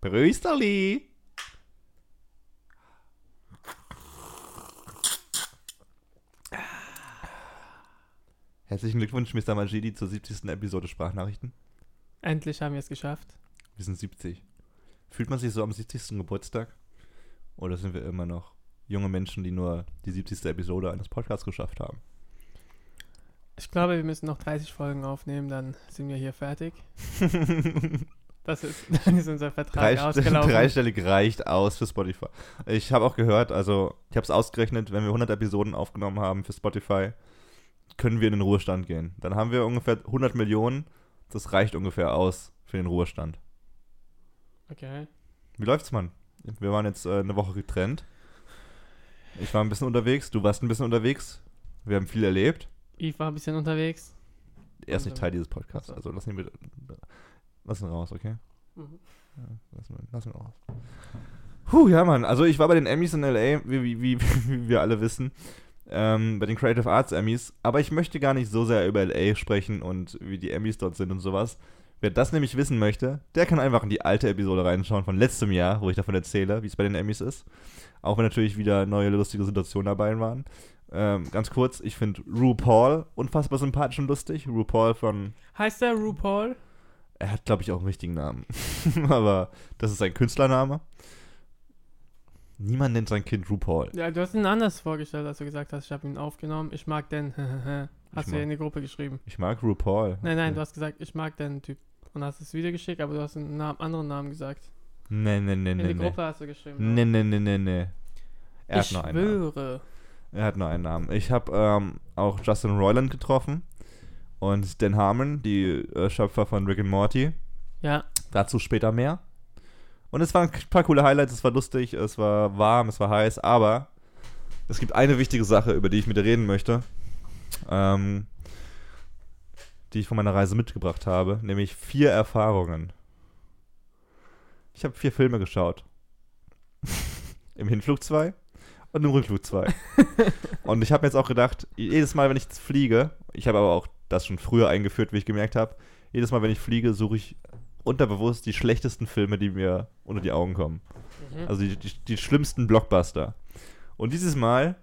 Brüsterli. Herzlichen Glückwunsch, Mr. Majidi, zur 70. Episode Sprachnachrichten. Endlich haben wir es geschafft. Wir sind 70. Fühlt man sich so am 70. Geburtstag? Oder sind wir immer noch junge Menschen, die nur die 70. Episode eines Podcasts geschafft haben? Ich glaube, wir müssen noch 30 Folgen aufnehmen, dann sind wir hier fertig. Das ist, dann ist unser Vertrag Drei, ausgelaufen. dreistellig reicht aus für Spotify. Ich habe auch gehört, also ich habe es ausgerechnet, wenn wir 100 Episoden aufgenommen haben für Spotify, können wir in den Ruhestand gehen. Dann haben wir ungefähr 100 Millionen. Das reicht ungefähr aus für den Ruhestand. Okay. Wie läuft's, Mann? Wir waren jetzt äh, eine Woche getrennt. Ich war ein bisschen unterwegs, du warst ein bisschen unterwegs. Wir haben viel erlebt. Yves war ein bisschen unterwegs. Er ist nicht Also- Teil dieses Podcasts, also lass ihn bitte. Lass ihn raus, okay? Mhm. Ja, lass, ihn, lass ihn raus. Puh, ja, Mann. Also ich war bei den Emmys in L.A., wie, wie, wie, wie wir alle wissen. Ähm, bei den Creative Arts Emmys. Aber ich möchte gar nicht so sehr über L.A. sprechen und wie die Emmys dort sind und sowas. Wer das nämlich wissen möchte, der kann einfach in die alte Episode reinschauen von letztem Jahr, wo ich davon erzähle, wie es bei den Emmys ist. Auch wenn natürlich wieder neue lustige Situationen dabei waren. Ähm, ganz kurz, ich finde RuPaul unfassbar sympathisch und lustig. RuPaul von Heißt der RuPaul? Er hat, glaube ich, auch einen richtigen Namen. Aber das ist sein Künstlername. Niemand nennt sein Kind RuPaul. Ja, du hast ihn anders vorgestellt, als du gesagt hast, ich habe ihn aufgenommen. Ich mag den. hast du mag- ja in die Gruppe geschrieben. Ich mag RuPaul. Nein, nein, du hast gesagt, ich mag den Typ. Und hast das Video geschickt, aber du hast einen Namen, anderen Namen gesagt. Nee, nee, nee, In nee, die nee. Gruppe hast du geschrieben. Nee, nee, nee, nee, nee. Er ich hat nur einen Namen. schwöre. Er hat nur einen Namen. Ich habe ähm, auch Justin Roiland getroffen. Und Dan Harmon, die äh, Schöpfer von Rick and Morty. Ja, Dazu später mehr. Und es waren ein paar coole Highlights, es war lustig, es war warm, es war heiß, aber es gibt eine wichtige Sache, über die ich mit dir reden möchte, ähm, die ich von meiner Reise mitgebracht habe, nämlich vier Erfahrungen. Ich habe vier Filme geschaut. Im Hinflug zwei und im Rückflug zwei. und ich habe mir jetzt auch gedacht, jedes Mal, wenn ich fliege, ich habe aber auch das schon früher eingeführt, wie ich gemerkt habe, jedes Mal, wenn ich fliege, suche ich unterbewusst die schlechtesten Filme, die mir unter die Augen kommen. Mhm. Also die, die, die schlimmsten Blockbuster. Und dieses Mal,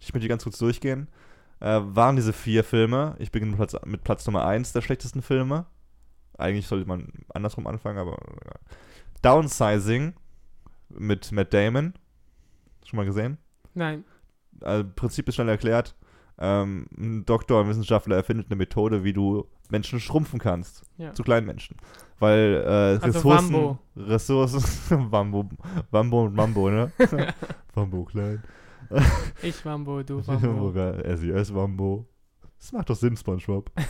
ich möchte die ganz kurz durchgehen, äh, waren diese vier Filme. Ich beginne mit Platz, mit Platz Nummer 1 der schlechtesten Filme. Eigentlich sollte man andersrum anfangen, aber ja. Downsizing mit Matt Damon. Schon mal gesehen? Nein. Also, Prinzip ist schnell erklärt. Ähm, ein Doktor, ein Wissenschaftler erfindet eine Methode, wie du Menschen schrumpfen kannst. Ja. Zu kleinen Menschen. Weil äh, Also Ressourcen. Wambo. Ressourcen. Wambo. Wambo und Mambo, ne? Wambo klein. Ich Wambo, du Wambo. SES Wambo. Das macht doch Sinn, Spongebob.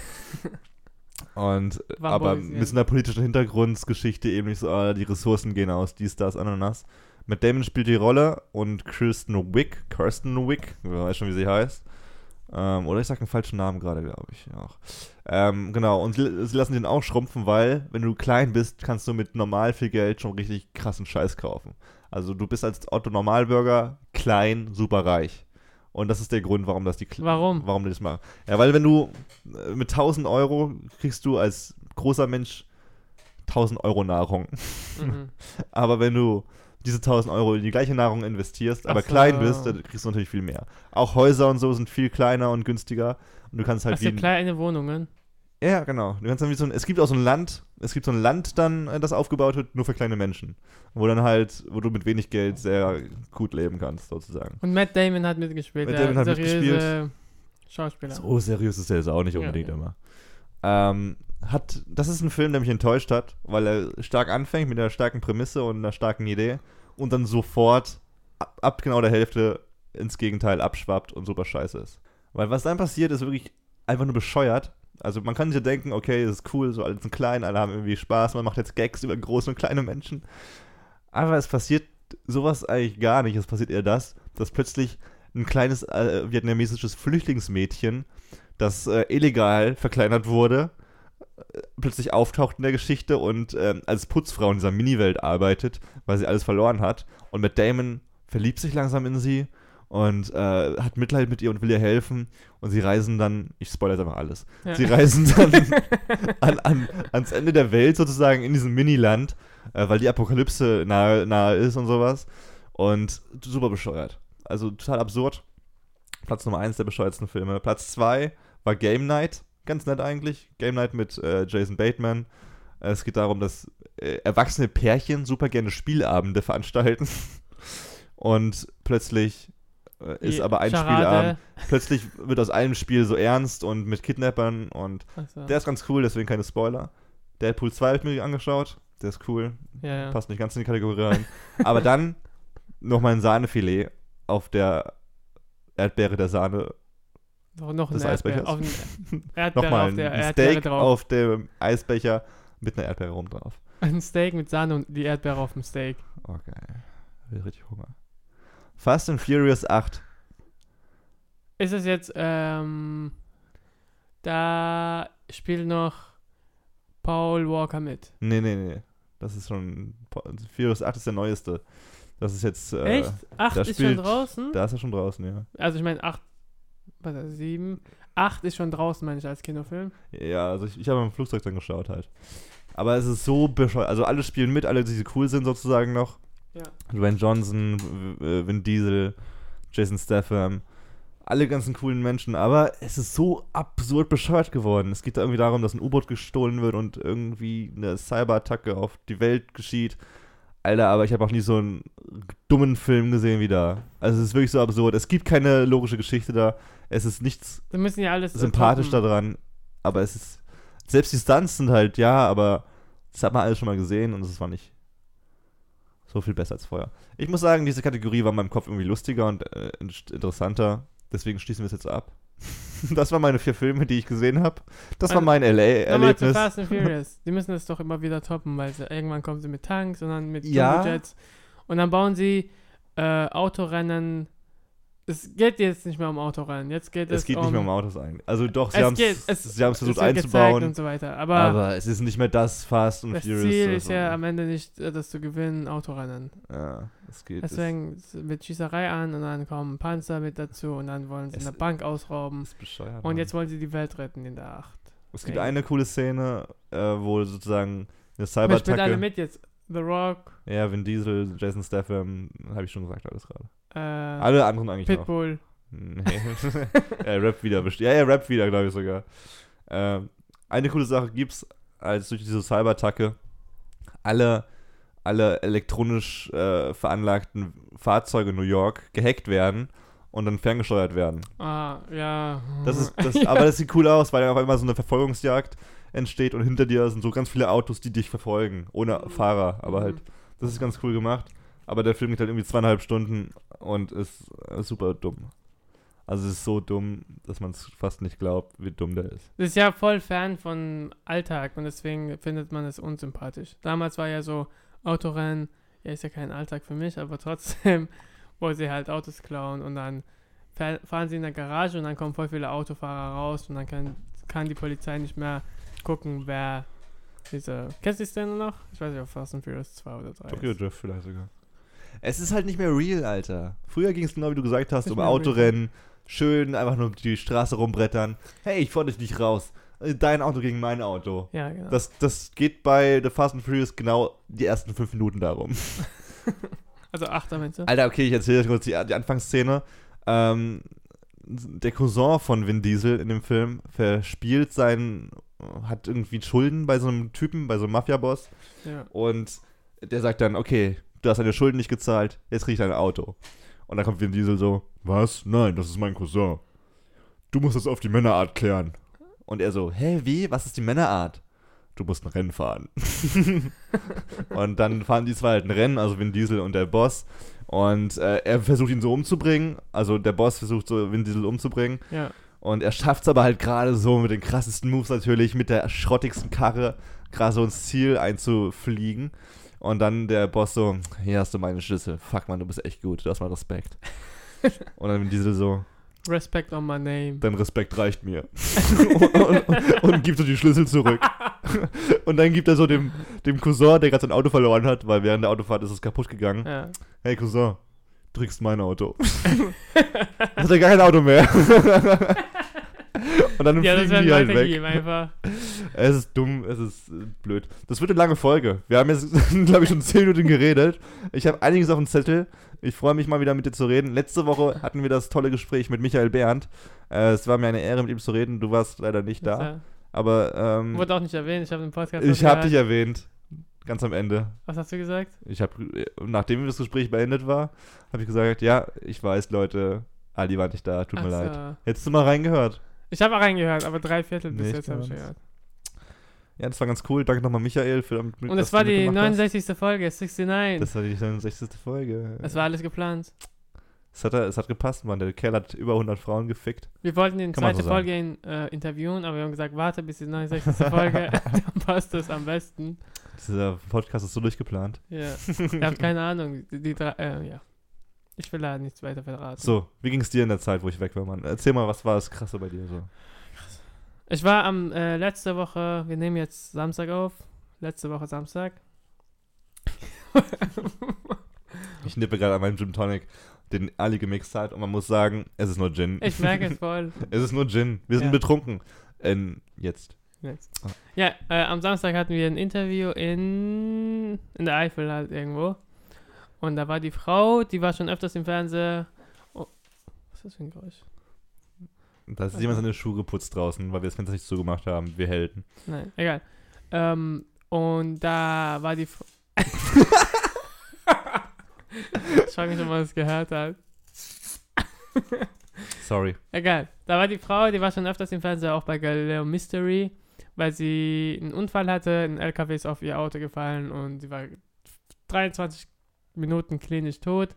Und, Wambo aber mit einer politischen Hintergrundgeschichte eben nicht so, ah, die Ressourcen gehen aus, dies, das, Ananas. Matt Damon spielt die Rolle und Kirsten Wick, Kirsten Wick, wer weiß schon, wie sie heißt. Ähm, oder ich sage einen falschen Namen gerade, glaube ich. Auch. Ähm, genau, und sie, lassen den auch schrumpfen, weil, wenn du klein bist, kannst du mit normal viel Geld schon richtig krassen Scheiß kaufen. Also du bist als Otto Normalbürger klein, super reich. Und das ist der Grund, warum das die Warum? warum die das machen. Ja, weil wenn du äh, mit 1000 Euro kriegst du als großer Mensch 1000 Euro Nahrung. Mhm. Aber wenn du diese 1000 Euro in die gleiche Nahrung investierst, aber Ach klein bist, dann kriegst du natürlich viel mehr. Auch Häuser und so sind viel kleiner und günstiger. Und du kannst halt Hast wie kleine Wohnungen? ja, genau. Du kannst dann wie so ein, es gibt auch so ein Land, es gibt so ein Land dann, äh, das aufgebaut wird, nur für kleine Menschen. Wo dann halt, wo du mit wenig Geld sehr gut leben kannst, sozusagen. Und Matt Damon hat mitgespielt. Matt Damon hat seriöse Schauspieler. So seriös ist er jetzt auch nicht Ja, unbedingt ja. immer. Ähm, hat, das ist ein Film, der mich enttäuscht hat, weil er stark anfängt mit einer starken Prämisse und einer starken Idee und dann sofort ab, ab genau der Hälfte ins Gegenteil abschwappt und super scheiße ist. Weil was dann passiert, ist wirklich einfach nur bescheuert. Also man kann sich ja denken, okay, das ist cool, so alle sind klein, alle haben irgendwie Spaß, man macht jetzt Gags über große und kleine Menschen. Aber es passiert sowas eigentlich gar nicht. Es passiert eher das, dass plötzlich ein kleines äh, vietnamesisches Flüchtlingsmädchen, das äh, illegal verkleinert wurde, plötzlich auftaucht in der Geschichte und ähm, als Putzfrau in dieser Mini-Welt arbeitet, weil sie alles verloren hat. Und Matt Damon verliebt sich langsam in sie und äh, hat Mitleid mit ihr und will ihr helfen. Und sie reisen dann, ich spoilere jetzt einfach alles, Ja. sie reisen dann an, an, ans Ende der Welt sozusagen in diesem Miniland, äh, weil die Apokalypse nahe, nahe ist und sowas. Und super bescheuert. Also total absurd. Platz Nummer 1 der bescheuertsten Filme. Platz 2 war Game Night. Ganz nett eigentlich. Game Night mit äh, Jason Bateman. Äh, es geht darum, dass äh, erwachsene Pärchen super gerne Spielabende veranstalten. Und plötzlich äh, ist Die aber ein Charade. Spielabend. Plötzlich wird aus einem Spiel so ernst und mit Kidnappern und Achso. der ist ganz cool, deswegen keine Spoiler. Deadpool 2 habe ich mir angeschaut. Der ist cool. ja, ja. Passt nicht ganz in die Kategorie rein. Aber dann nochmal ein Sahnefilet auf der Erdbeere der Sahne. Noch, noch Erdbeere, Eisbechers. auf Nochmal auf ein Steak drauf. auf dem Eisbecher mit einer Erdbeere rum drauf. Ein Steak mit Sahne und die Erdbeere auf dem Steak. Geil. Ich richtig Hunger. Fast and Furious 8. Ist es jetzt, ähm, da spielt noch Paul Walker mit. Nee, nee, nee. Das ist schon. Furious 8 ist der neueste. Das ist jetzt. Äh, Echt? Acht da ist schon spielt- draußen? Da ist er schon draußen, ja. Also ich meine, acht, was ist sieben? Acht ist schon draußen, meine ich, als Kinofilm. Ja, also ich, ich habe im Flugzeug dann geschaut halt. Aber es ist so bescheuert. Also alle spielen mit, alle, die cool sind sozusagen noch. Ja. Dwayne Johnson, äh, Vin Diesel, Jason Statham. Alle ganzen coolen Menschen. Aber es ist so absurd bescheuert geworden. Es geht da irgendwie darum, dass ein U-Boot gestohlen wird und irgendwie eine Cyberattacke auf die Welt geschieht. Alter, aber ich habe auch nie so einen dummen Film gesehen wie da. Also es ist wirklich so absurd. Es gibt keine logische Geschichte da. Es ist nichts Da müssen ja alles sympathisch toppen. daran. Aber es ist. Selbst die Stunts sind halt, ja, aber das hat man alles schon mal gesehen und es war nicht so viel besser als vorher. Ich muss sagen, diese Kategorie war in meinem Kopf irgendwie lustiger und äh, in- interessanter. Deswegen schließen wir es jetzt ab. Das waren meine vier Filme, die ich gesehen habe. Das war mein Nochmal zu LA-Erlebnis. Fast and Furious. Die müssen das doch immer wieder toppen, weil sie, irgendwann kommen sie mit Tanks und dann mit Ja. Jets. Und dann bauen sie äh, Autorennen. Es geht jetzt nicht mehr um Autorennen. Jetzt geht es, Es geht um, nicht mehr um Autos eigentlich. Also doch, sie Es haben es es- sie haben's versucht es einzubauen. und so weiter. Aber, aber es ist nicht mehr das Fast und das Furious. Ziel so- ist ja am Ende nicht, äh, das zu gewinnen, Autorennen. Ja, es geht. es Deswegen wird Schießerei an und dann kommen Panzer mit dazu und dann wollen sie Es- eine Bank ausrauben. ist bescheuert. Und jetzt wollen sie die Welt retten in der Acht. Es gibt eine coole Szene, äh, wo sozusagen eine Aber spielt alle Cyberattacke. mit jetzt. The Rock, Ja, Vin Diesel, Jason Statham, habe ich schon gesagt, alles gerade. Äh, Alle anderen eigentlich noch. Pitbull. Nee. er rappt wieder. best- Ja, er rappt wieder, glaube ich sogar. Ähm, eine coole Sache gibt's, als durch diese Cyberattacke alle, alle elektronisch äh, veranlagten Fahrzeuge in New York gehackt werden und dann ferngesteuert werden. Ah, ja. Das ist, das, Aber das sieht cool aus, weil dann auf einmal so eine Verfolgungsjagd entsteht und hinter dir sind so ganz viele Autos, die dich verfolgen, ohne Fahrer. Aber halt, das ist ganz cool gemacht. Aber der Film geht halt irgendwie zweieinhalb Stunden und ist äh, super dumm. Also es ist so dumm, dass man es fast nicht glaubt, wie dumm der ist. Das ist ja voll fern von Alltag und deswegen findet man es unsympathisch. Damals war ja so Autorennen, ja, ist ja kein Alltag für mich, aber trotzdem, wo sie halt Autos klauen und dann fahr- fahren sie in der Garage und dann kommen voll viele Autofahrer raus und dann kann, kann die Polizei nicht mehr gucken, wer diese. Kennst du die Szene noch? Ich weiß nicht, ob Fast and Furious 2 oder 3. Tokyo. Drift vielleicht sogar. Es ist halt nicht mehr real, Alter. Früher ging es genau wie du gesagt hast, Nicht um mehr real. Autorennen, schön einfach nur die Straße rumbrettern. Hey, ich fordere dich nicht raus. Dein Auto gegen mein Auto. Ja, genau. Das, das geht bei The Fast and Furious genau die ersten fünf Minuten darum. also Achter, meinst du? Alter, okay, ich erzähle euch kurz die, die Anfangsszene. Ähm, der Cousin von Vin Diesel in dem Film verspielt seinen, hat irgendwie Schulden bei so einem Typen, bei so einem Mafia-Boss. Ja. Und der sagt dann, okay, du hast deine Schulden nicht gezahlt, jetzt krieg ich dein Auto. Und dann kommt Vin Diesel so, was? Nein, das ist mein Cousin. Du musst das auf die Männerart klären. Und er so, hä, wie? Was ist die Männerart? Du musst ein Rennen fahren. und dann fahren die zwei halt ein Rennen, also Vin Diesel und der Boss. Und äh, er versucht ihn so umzubringen. Also der Boss versucht so Vin Diesel umzubringen. ja. Und er schafft es aber halt gerade so mit den krassesten Moves natürlich, mit der schrottigsten Karre gerade so ins Ziel einzufliegen. Und dann der Boss so, hier hast du meine Schlüssel. Fuck man, du bist echt gut, du hast mal Respekt. und dann Diesel so, Respect on my name. dein Respekt reicht mir. und, und, und, und gibt so die Schlüssel zurück. und dann gibt er so dem, dem Cousin, der gerade sein Auto verloren hat, weil während der Autofahrt ist es kaputt gegangen. Ja. Hey Cousin, kriegst mein Auto. hat er gar kein Auto mehr. Und dann ja, das fliegen die halt weg. einfach. Es ist dumm, es ist äh, blöd. Das wird eine lange Folge. Wir haben jetzt, glaube ich, schon 10 Minuten geredet. Ich habe einiges auf dem Zettel. Ich freue mich mal wieder mit dir zu reden. Letzte Woche hatten wir das tolle Gespräch mit Michael Bernd. Äh, es war mir eine Ehre, mit ihm zu reden. Du warst leider nicht da. Das, Aber äh, ähm, wurde auch nicht erwähnt, ich habe den Podcast ich habe dich erwähnt. Ganz am Ende. Was hast du gesagt? Ich habe, nachdem das Gespräch beendet war, habe ich gesagt, ja, ich weiß, Leute, Ali war nicht da, tut mir Ach leid. so. Hättest du mal reingehört? Ich habe auch reingehört, aber drei Viertel bis Nicht jetzt habe ich gehört. Ja, das war ganz cool. Danke nochmal, Michael, für damit Und dass es war die mitgemacht hast. 69. Folge, 69. Das war die 69. Folge. Es war alles geplant. Es hat, es hat gepasst, Mann. Der Kerl hat über 100 Frauen gefickt. Wir wollten die Kann man zweite so. Folge in, äh, interviewen, aber wir haben gesagt, warte bis die 69. Folge, dann passt das am besten. Dieser Podcast ist so durchgeplant. Ja. Ich habe keine Ahnung. Die, die drei, äh, ja. Ich will da nichts weiter verraten. So, wie ging es dir in der Zeit, wo ich weg war, Mann? Erzähl mal, was war das Krasse bei dir so? Ich war am äh, letzte Woche, wir nehmen jetzt Samstag auf. Letzte Woche Samstag. Ich nippe gerade an meinem Gin Tonic, den Ali gemixt hat, und man muss sagen, es ist nur Gin. Ich merke es voll. Es ist nur Gin. Wir sind Ja. betrunken. Ähm, jetzt. Jetzt. Ah. Ja, äh, am Samstag hatten wir ein Interview in, in der Eifel halt irgendwo. Und da war die Frau, die war schon öfters im Fernsehen. Oh, was ist das für ein Geräusch? Da ist jemand seine Schuhe geputzt draußen, weil wir das Fenster nicht zugemacht haben. Wir Helden. Nein, egal. Ähm, und da war die Frau. ich frage mich, ob man das gehört hat. Sorry. Egal. Da war die Frau, die war schon öfters im Fernsehen, auch bei Galileo Mystery, weil sie einen Unfall hatte, ein LKW ist auf ihr Auto gefallen und sie war 23 Minuten klinisch tot.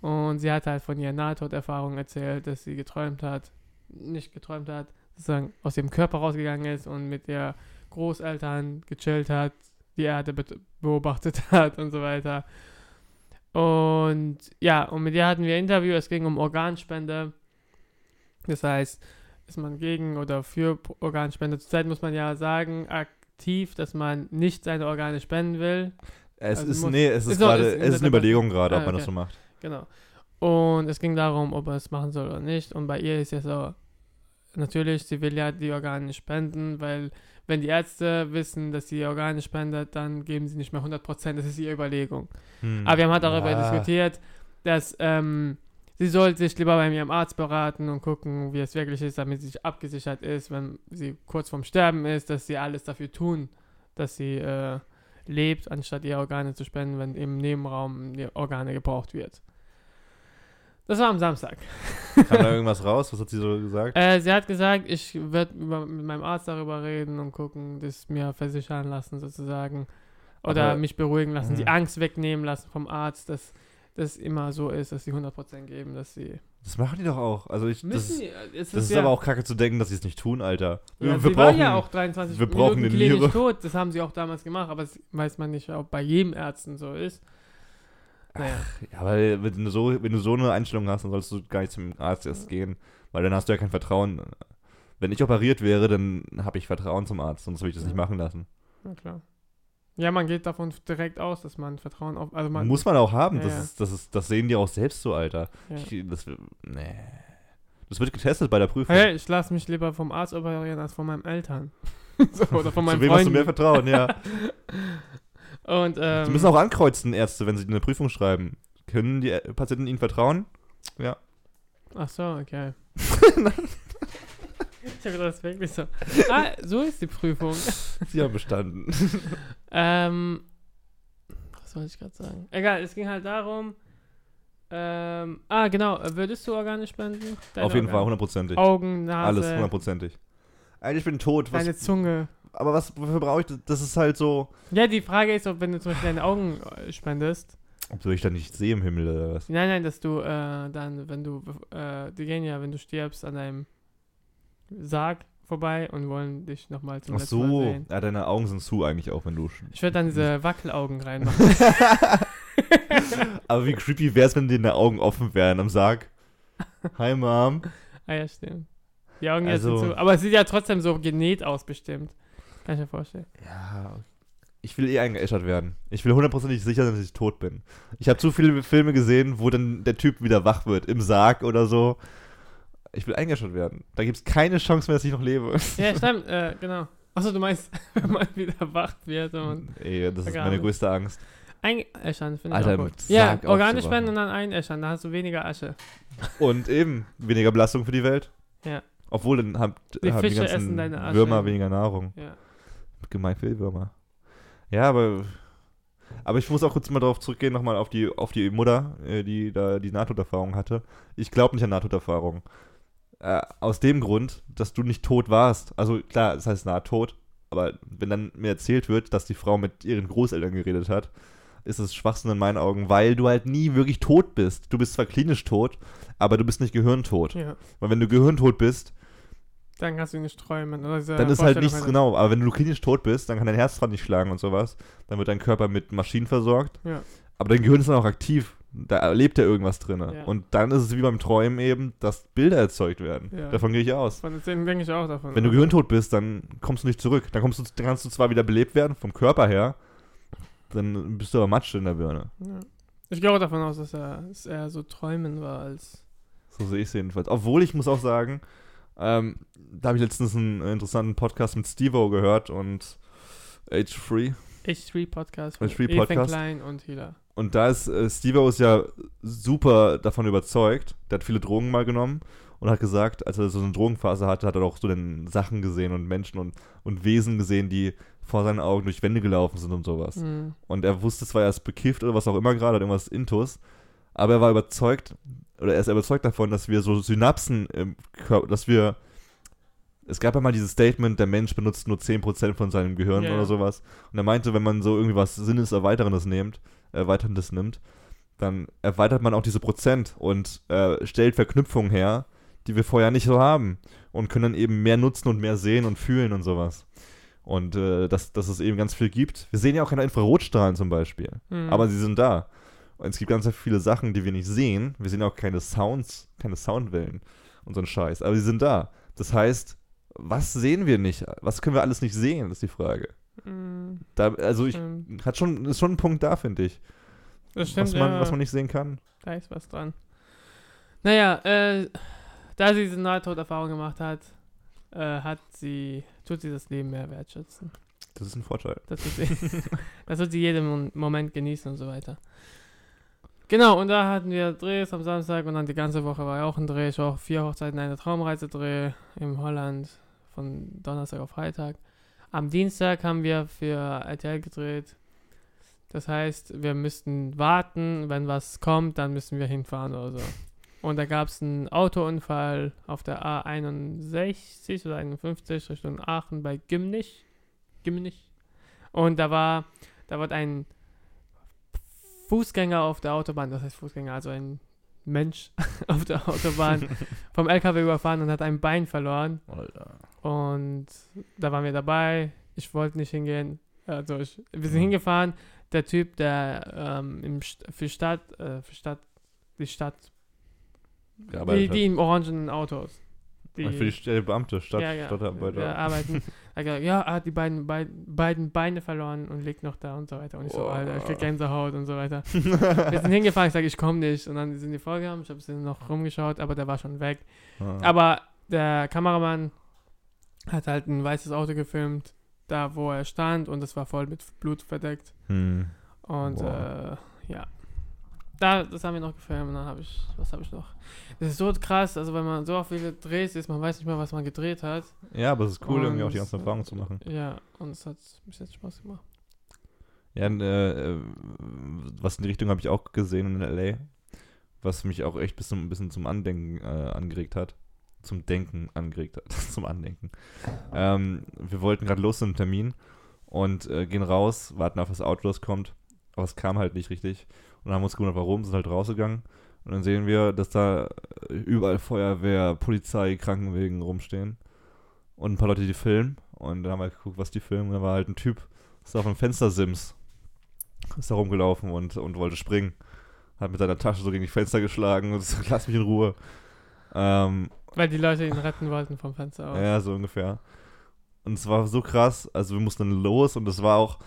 Und sie hat halt von ihrer Nahtoderfahrung erzählt, dass sie geträumt hat, nicht geträumt hat, sozusagen aus ihrem Körper rausgegangen ist und mit ihr Großeltern gechillt hat, die Erde bet- beobachtet hat und so weiter. Und ja, und mit ihr hatten wir ein Interview, es ging um Organspende. Das heißt, ist man gegen oder für Organspende? Zurzeit muss man ja sagen, aktiv, dass man nicht seine Organe spenden will. Es Also ist, muss- nee, es ist noch- gerade, es ist eine Überlegung gerade, ob Ah, man das okay. so macht. Genau. Und es ging darum, ob er es machen soll oder nicht. Und bei ihr ist ja so, natürlich, sie will ja die Organe spenden, weil wenn die Ärzte wissen, dass sie Organe spendet, dann geben sie nicht mehr 100%. Das ist ihre Überlegung. Hm. Aber wir haben halt darüber Ja. diskutiert, dass ähm, sie sollte sich lieber bei ihrem Arzt beraten und gucken, wie es wirklich ist, damit sie sich abgesichert ist, wenn sie kurz vorm Sterben ist, dass sie alles dafür tun, dass sie äh, lebt, anstatt ihre Organe zu spenden, wenn im Nebenraum die Organe gebraucht wird. Das war am Samstag. Kam da irgendwas raus? Was hat sie so gesagt? Äh, sie hat gesagt, ich werde mit meinem Arzt darüber reden und gucken, das mir versichern lassen sozusagen. Oder Aber- mich beruhigen lassen, die Mhm. Angst wegnehmen lassen vom Arzt, dass das immer so ist, dass sie 100% geben, dass sie... Das machen die doch auch. Also ich, das, ist- es das ist ja, aber auch kacke zu denken, dass sie es nicht tun, Alter. Ja, wir sie brauchen, ja auch 23 wir brauchen Minuten klinisch Niere. tot, das haben sie auch damals gemacht, aber das weiß man nicht, ob bei jedem Ärzten so ist. Naja, Ja, weil wenn du, so, wenn du so eine Einstellung hast, dann sollst du gar nicht zum Arzt erst gehen, weil dann hast du ja kein Vertrauen. Wenn ich operiert wäre, dann habe ich Vertrauen zum Arzt, sonst würde ich das Ja. nicht machen lassen. na klar. Ja, man geht davon direkt aus, dass man Vertrauen auf... Also man, Muss man auch haben, Ja, das, ja. Ist, das, ist, das sehen die auch selbst so, Alter. ja. Ich, das, nee. das wird getestet bei der Prüfung. Hey, ich lasse mich lieber vom Arzt operieren als von meinen Eltern. so, oder von meinen Zu wem hast du mehr Freunden. Vertrauen, ja. Und, ähm, Sie müssen auch ankreuzen, Ärzte, wenn sie eine Prüfung schreiben. Können die Patienten ihnen vertrauen? Ja. Ach so, okay. habe das wirklich so. Ah, so ist die Prüfung. Sie haben bestanden. Ähm, was wollte ich gerade sagen? Egal, es ging halt darum. Ähm, ah, genau. Würdest du Organe spenden? Deine Auf jeden Fall, Organe? hundertprozentig. Augen, Nase, Alles hundertprozentig. Eigentlich bin ich tot. Was, deine Zunge. aber was wofür brauche ich das? Das ist halt so. Ja, die Frage ist, ob wenn du zum Beispiel deine Augen äh, spendest. Ob soll ich dann nicht sehe im Himmel oder was? Nein, nein, dass du äh, dann, wenn du, äh, die gehen ja, wenn du stirbst, an deinem Sarg vorbei und wollen dich nochmal zum Ach letzten Mal so. sehen. Ja, deine Augen sind zu eigentlich auch, wenn du. Ich würde dann diese Wackelaugen reinmachen. aber wie creepy wäre es, wenn dir deine Augen offen wären am Sarg? Hi, Mom. ah ja, stimmt. Die Augen jetzt Also- sind zu. Aber es sieht ja trotzdem so genäht aus, bestimmt. Kann ich mir vorstellen. Ja. ich will eh eingeäschert werden. Ich will hundertprozentig sicher sein, dass ich tot bin. Ich habe zu viele Filme gesehen, wo dann der Typ wieder wach wird, im Sarg oder so. Ich will eingeäschert werden. Da gibt es keine Chance mehr, dass ich noch lebe. Ja, stimmt, äh, genau. Achso, du meinst, wenn man wieder wach wird und Ey, das ist meine größte Angst. einäschern, finde ich Alter, auch Ja, organisch werden und dann einäschern, da hast du weniger Asche. Und eben weniger Belastung für die Welt. Ja. Obwohl dann haben Die haben die ganzen essen deine Asche. Würmer weniger Nahrung. Ja. Gemein für die Würmer. Ja, aber aber ich muss auch kurz mal darauf zurückgehen, nochmal auf die, auf die Mutter, äh, die da die Nahtoderfahrung hatte. Ich glaube nicht an Nahtoderfahrung. Äh, aus dem Grund, dass du nicht tot warst. Also klar, das heißt Nahtod, aber wenn dann mir erzählt wird, dass die Frau mit ihren Großeltern geredet hat, ist es Schwachsinn in meinen Augen, weil du halt nie wirklich tot bist. Du bist zwar klinisch tot, aber du bist nicht gehirntot. ja. Weil wenn du gehirntot bist, Dann kannst du nicht träumen. Oder diese dann ist halt nichts genau. Aber wenn du klinisch tot bist, dann kann dein Herz dran nicht schlagen und sowas. Dann wird dein Körper mit Maschinen versorgt. Ja. Aber dein Gehirn ist dann auch aktiv. Da erlebt ja irgendwas drin. Ja. Und dann ist es wie beim Träumen eben, dass Bilder erzeugt werden. Ja. Davon gehe ich aus. Von deswegen denke ich auch davon. Wenn du gehirntot bist, dann kommst du nicht zurück. Dann, kommst du, dann kannst du zwar wieder belebt werden, vom Körper her, dann bist du aber Matsch in der Birne. Ja. Ich gehe auch davon aus, dass er, dass er so träumen war als. So sehe ich es jedenfalls. Obwohl ich muss auch sagen, ähm, da habe ich letztens einen interessanten Podcast mit Stevo gehört und Age Free. H3 Podcast von H3 Ethan Podcast. Klein und Hila. Und da ist äh, Steve ist ja super davon überzeugt. Der hat viele Drogen mal genommen und hat gesagt, als er so eine Drogenphase hatte, hat er auch so dann Sachen gesehen und Menschen und, und Wesen gesehen, die vor seinen Augen durch Wände gelaufen sind und sowas. Mhm. Und er wusste zwar, er ist bekifft oder was auch immer gerade, hat irgendwas Intus, aber er war überzeugt, oder er ist überzeugt davon, dass wir so Synapsen im Körper, dass wir. Es gab ja mal dieses Statement, der Mensch benutzt nur 10% von seinem Gehirn Ja, oder sowas. Und er meinte, wenn man so irgendwie was Sinneserweiterndes nimmt, Erweiterndes nimmt, dann erweitert man auch diese Prozent und äh, stellt Verknüpfungen her, die wir vorher nicht so haben. Und können dann eben mehr nutzen und mehr sehen und fühlen und sowas. Und äh, dass, dass es eben ganz viel gibt. Wir sehen ja auch keine Infrarotstrahlen zum Beispiel. Mhm. Aber sie sind da. Und es gibt ganz viele Sachen, die wir nicht sehen. Wir sehen auch keine Sounds, keine Soundwellen und so ein Scheiß. Aber sie sind da. Das heißt, was sehen wir nicht? Was können wir alles nicht sehen, ist die Frage. Mhm. Da, also ich Ähm, hat schon, ist schon ein Punkt da, finde ich. das stimmt, Was man, ja. was man nicht sehen kann. Da ist was dran. Naja, äh, da sie diese Nahtoderfahrung gemacht hat, äh, hat sie, tut sie das Leben mehr wertschätzen. Das ist ein Vorteil. Das tut sie, das tut sie jeden Moment genießen und so weiter. Genau, und da hatten wir Drehs am Samstag und dann die ganze Woche war ja auch ein Dreh. Ich war auch vier Hochzeiten, eine Traumreise-Dreh in Holland von Donnerstag auf Freitag. Am Dienstag haben wir für RTL gedreht. Das heißt, wir müssten warten, wenn was kommt, dann müssen wir hinfahren oder so. Und da gab es einen Autounfall auf der A61 oder 51 Richtung Aachen bei Gimnich. Gimnich. Und da war, da wird ein Fußgänger auf der Autobahn, das heißt Fußgänger, also ein Mensch auf der Autobahn vom LKW überfahren und hat ein Bein verloren. Und da waren wir dabei. Ich wollte nicht hingehen. Also ich, wir sind hingefahren. Der Typ, der ähm, im St für Stadt, äh, für Stadt, die Stadt, die, die im orangenen Autos. hat. Für die St- Beamte, Stadt, ja, ja, Stadtarbeiter. Ja, arbeiten. Er hat gesagt, ja, hat die beiden, beiden, beiden Beine verloren und liegt noch da und so weiter. Und ich so, Boah. Alter, ich krieg Gänsehaut und so weiter. Wir sind hingefahren, ich sage, ich komme nicht. Und dann sind die vorgegangen, ich habe sie noch rumgeschaut, aber der war schon weg. Ah. Aber der Kameramann hat halt ein weißes Auto gefilmt, da wo er stand und es war voll mit Blut verdeckt. Hm. Und Boah. äh, ja. Da, das haben wir noch gefilmt und dann habe ich, was habe ich noch? Das ist so krass, also wenn man so auf viele Drehs ist, man weiß nicht mehr, was man gedreht hat. Ja, aber es ist cool, irgendwie auch die Und- ganzen Erfahrungen zu machen. Ja, und es hat bis jetzt Spaß gemacht. Ja, äh, äh, was in die Richtung habe ich auch gesehen in L.A., was mich auch echt bis zum, ein bisschen zum Andenken äh, angeregt hat. Zum Denken angeregt hat. zum Andenken. Ähm, wir wollten gerade los zu einem Termin und äh, gehen raus, warten auf, dass das Auto das kommt. Aber es kam halt nicht richtig. Und dann haben wir uns gewundert, warum, sind halt rausgegangen. Und dann sehen wir, dass da äh, überall Feuerwehr, Polizei, Krankenwegen rumstehen. Und ein paar Leute, die filmen. Und dann haben wir geguckt, was die filmen. Und da war halt ein Typ, ist auf dem Fenstersims. Ist da rumgelaufen und, und wollte springen. Hat mit seiner Tasche so gegen die Fenster geschlagen und so, lass mich in Ruhe. Ähm, Weil die Leute ihn retten wollten vom Fenster aus. ja, so ungefähr. Und es war so krass, also wir mussten dann los und es war auch,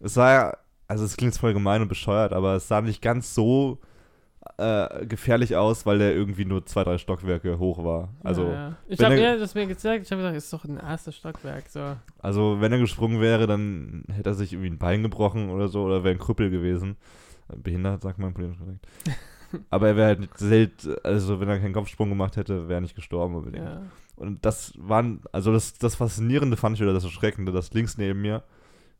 es sah ja, also es klingt jetzt voll gemein und bescheuert, aber es sah nicht ganz so äh, gefährlich aus, weil der irgendwie nur zwei, drei Stockwerke hoch war. Also, ja, ja. ich habe ja das mir gezeigt, ich habe gesagt, ist doch ein erstes Stockwerk. So. also wenn er gesprungen wäre, dann hätte er sich irgendwie ein Bein gebrochen oder so oder wäre ein Krüppel gewesen. Behindert, sagt man politisch korrekt. Aber er wäre halt selten, also wenn er keinen Kopfsprung gemacht hätte, wäre er nicht gestorben unbedingt. Ja. Und das waren, also das, das Faszinierende fand ich oder das Erschreckende, dass links neben mir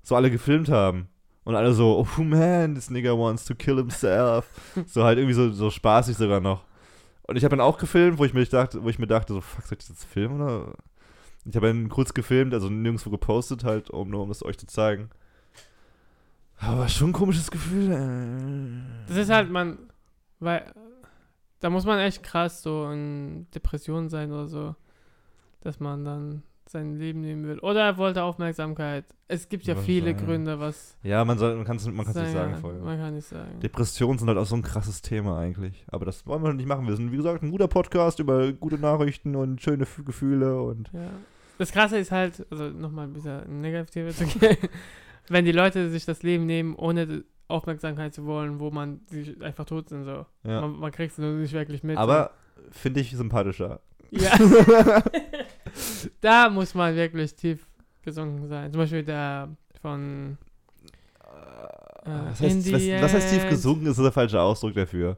so alle gefilmt haben. Und alle so, oh man, this nigga wants to kill himself. so halt irgendwie so, so spaßig sogar noch. Und ich habe dann auch gefilmt, wo ich mir dachte, wo ich mir dachte, so, fuck, soll ich das jetzt filmen oder? Ich habe dann kurz gefilmt, also nirgendwo gepostet, halt, um nur um das euch zu zeigen. Aber schon ein komisches Gefühl. äh. Das ist halt, man, weil, da muss man echt krass so in Depression sein oder so, dass man dann sein Leben nehmen will. Oder er wollte Aufmerksamkeit. Es gibt ja viele Wahrscheinlich. Gründe, was. Ja, man, soll, man kann es man kann's nicht sagen vorher. Man kann nicht sagen. Depressionen sind halt auch so ein krasses Thema eigentlich. Aber das wollen wir nicht machen. Wir sind, wie gesagt, ein guter Podcast über gute Nachrichten und schöne F Gefühle und. Ja. Das Krasse ist halt, also nochmal ein bisschen negativ zu gehen, wenn die Leute sich das Leben nehmen, ohne Aufmerksamkeit zu wollen, wo man sich einfach tot sind. So. Ja. Man, man kriegt es nur nicht wirklich mit. Aber finde ich sympathischer. so. Ja. da muss man wirklich tief gesunken sein. Zum Beispiel der von Äh, was, heißt, was, was heißt tief gesunken? Ist der falsche Ausdruck dafür.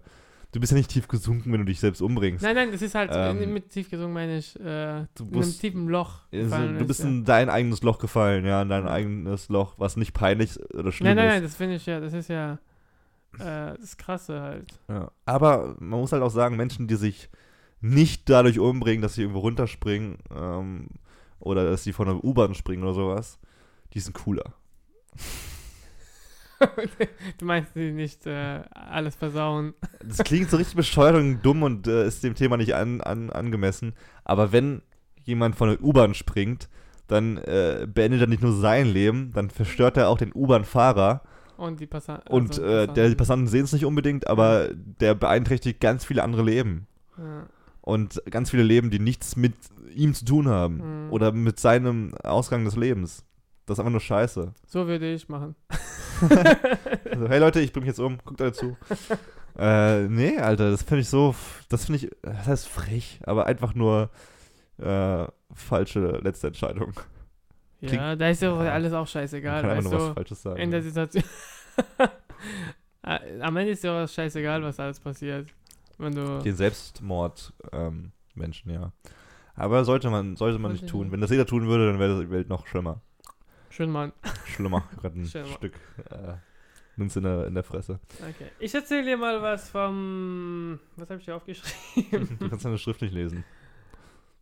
Du bist ja nicht tief gesunken, wenn du dich selbst umbringst. Nein, nein, das ist halt, Ähm, mit tief gesungen meine ich, äh, du in einem tiefen Loch. Also, du ist, bist ja. in dein eigenes Loch gefallen, ja, in dein eigenes Loch, was nicht peinlich oder schlimm Nein, nein, ist. nein, das finde ich ja, das ist ja äh, das Krasse halt. Ja. Aber man muss halt auch sagen, Menschen, die sich nicht dadurch umbringen, dass sie irgendwo runterspringen ähm, oder dass sie von einer U-Bahn springen oder sowas, die sind cooler. du meinst die nicht äh, alles versauen. Das klingt so richtig bescheuert und dumm und äh, ist dem Thema nicht an, an, angemessen. Aber wenn jemand von der U-Bahn springt, dann äh, beendet er nicht nur sein Leben, dann verstört er auch den U-Bahn-Fahrer. Und die Passanten. Und äh, der, die Passanten sehen es nicht unbedingt, aber der beeinträchtigt ganz viele andere Leben. Ja. Und ganz viele Leben, die nichts mit ihm zu tun haben. Mhm. Oder mit seinem Ausgang des Lebens. Das ist einfach nur scheiße. So würde ich machen. Also, hey Leute, ich bring mich jetzt um, guckt alle zu. äh, nee, Alter, das finde ich so, das finde ich, das heißt frech, aber einfach nur äh, falsche letzte Entscheidung. ja, da ist ja alles auch Man scheißegal. kann einfach Weißt nur was Falsches sagen. in der Situation. Äh, Am Ende ist ja auch scheißegal, was alles passiert. Wenn du. Den Selbstmord ähm, Menschen, ja. Aber sollte man, sollte man Sollte nicht tun. Wenn das jeder tun würde, dann wäre die Welt noch schlimmer. Schön, Mann. Schlimmer. Gerade ein. Stück. Äh, nimm's in der, in der Fresse. Okay. Ich erzähle dir mal was vom. Was habe ich hier aufgeschrieben? Du kannst deine Schrift nicht lesen.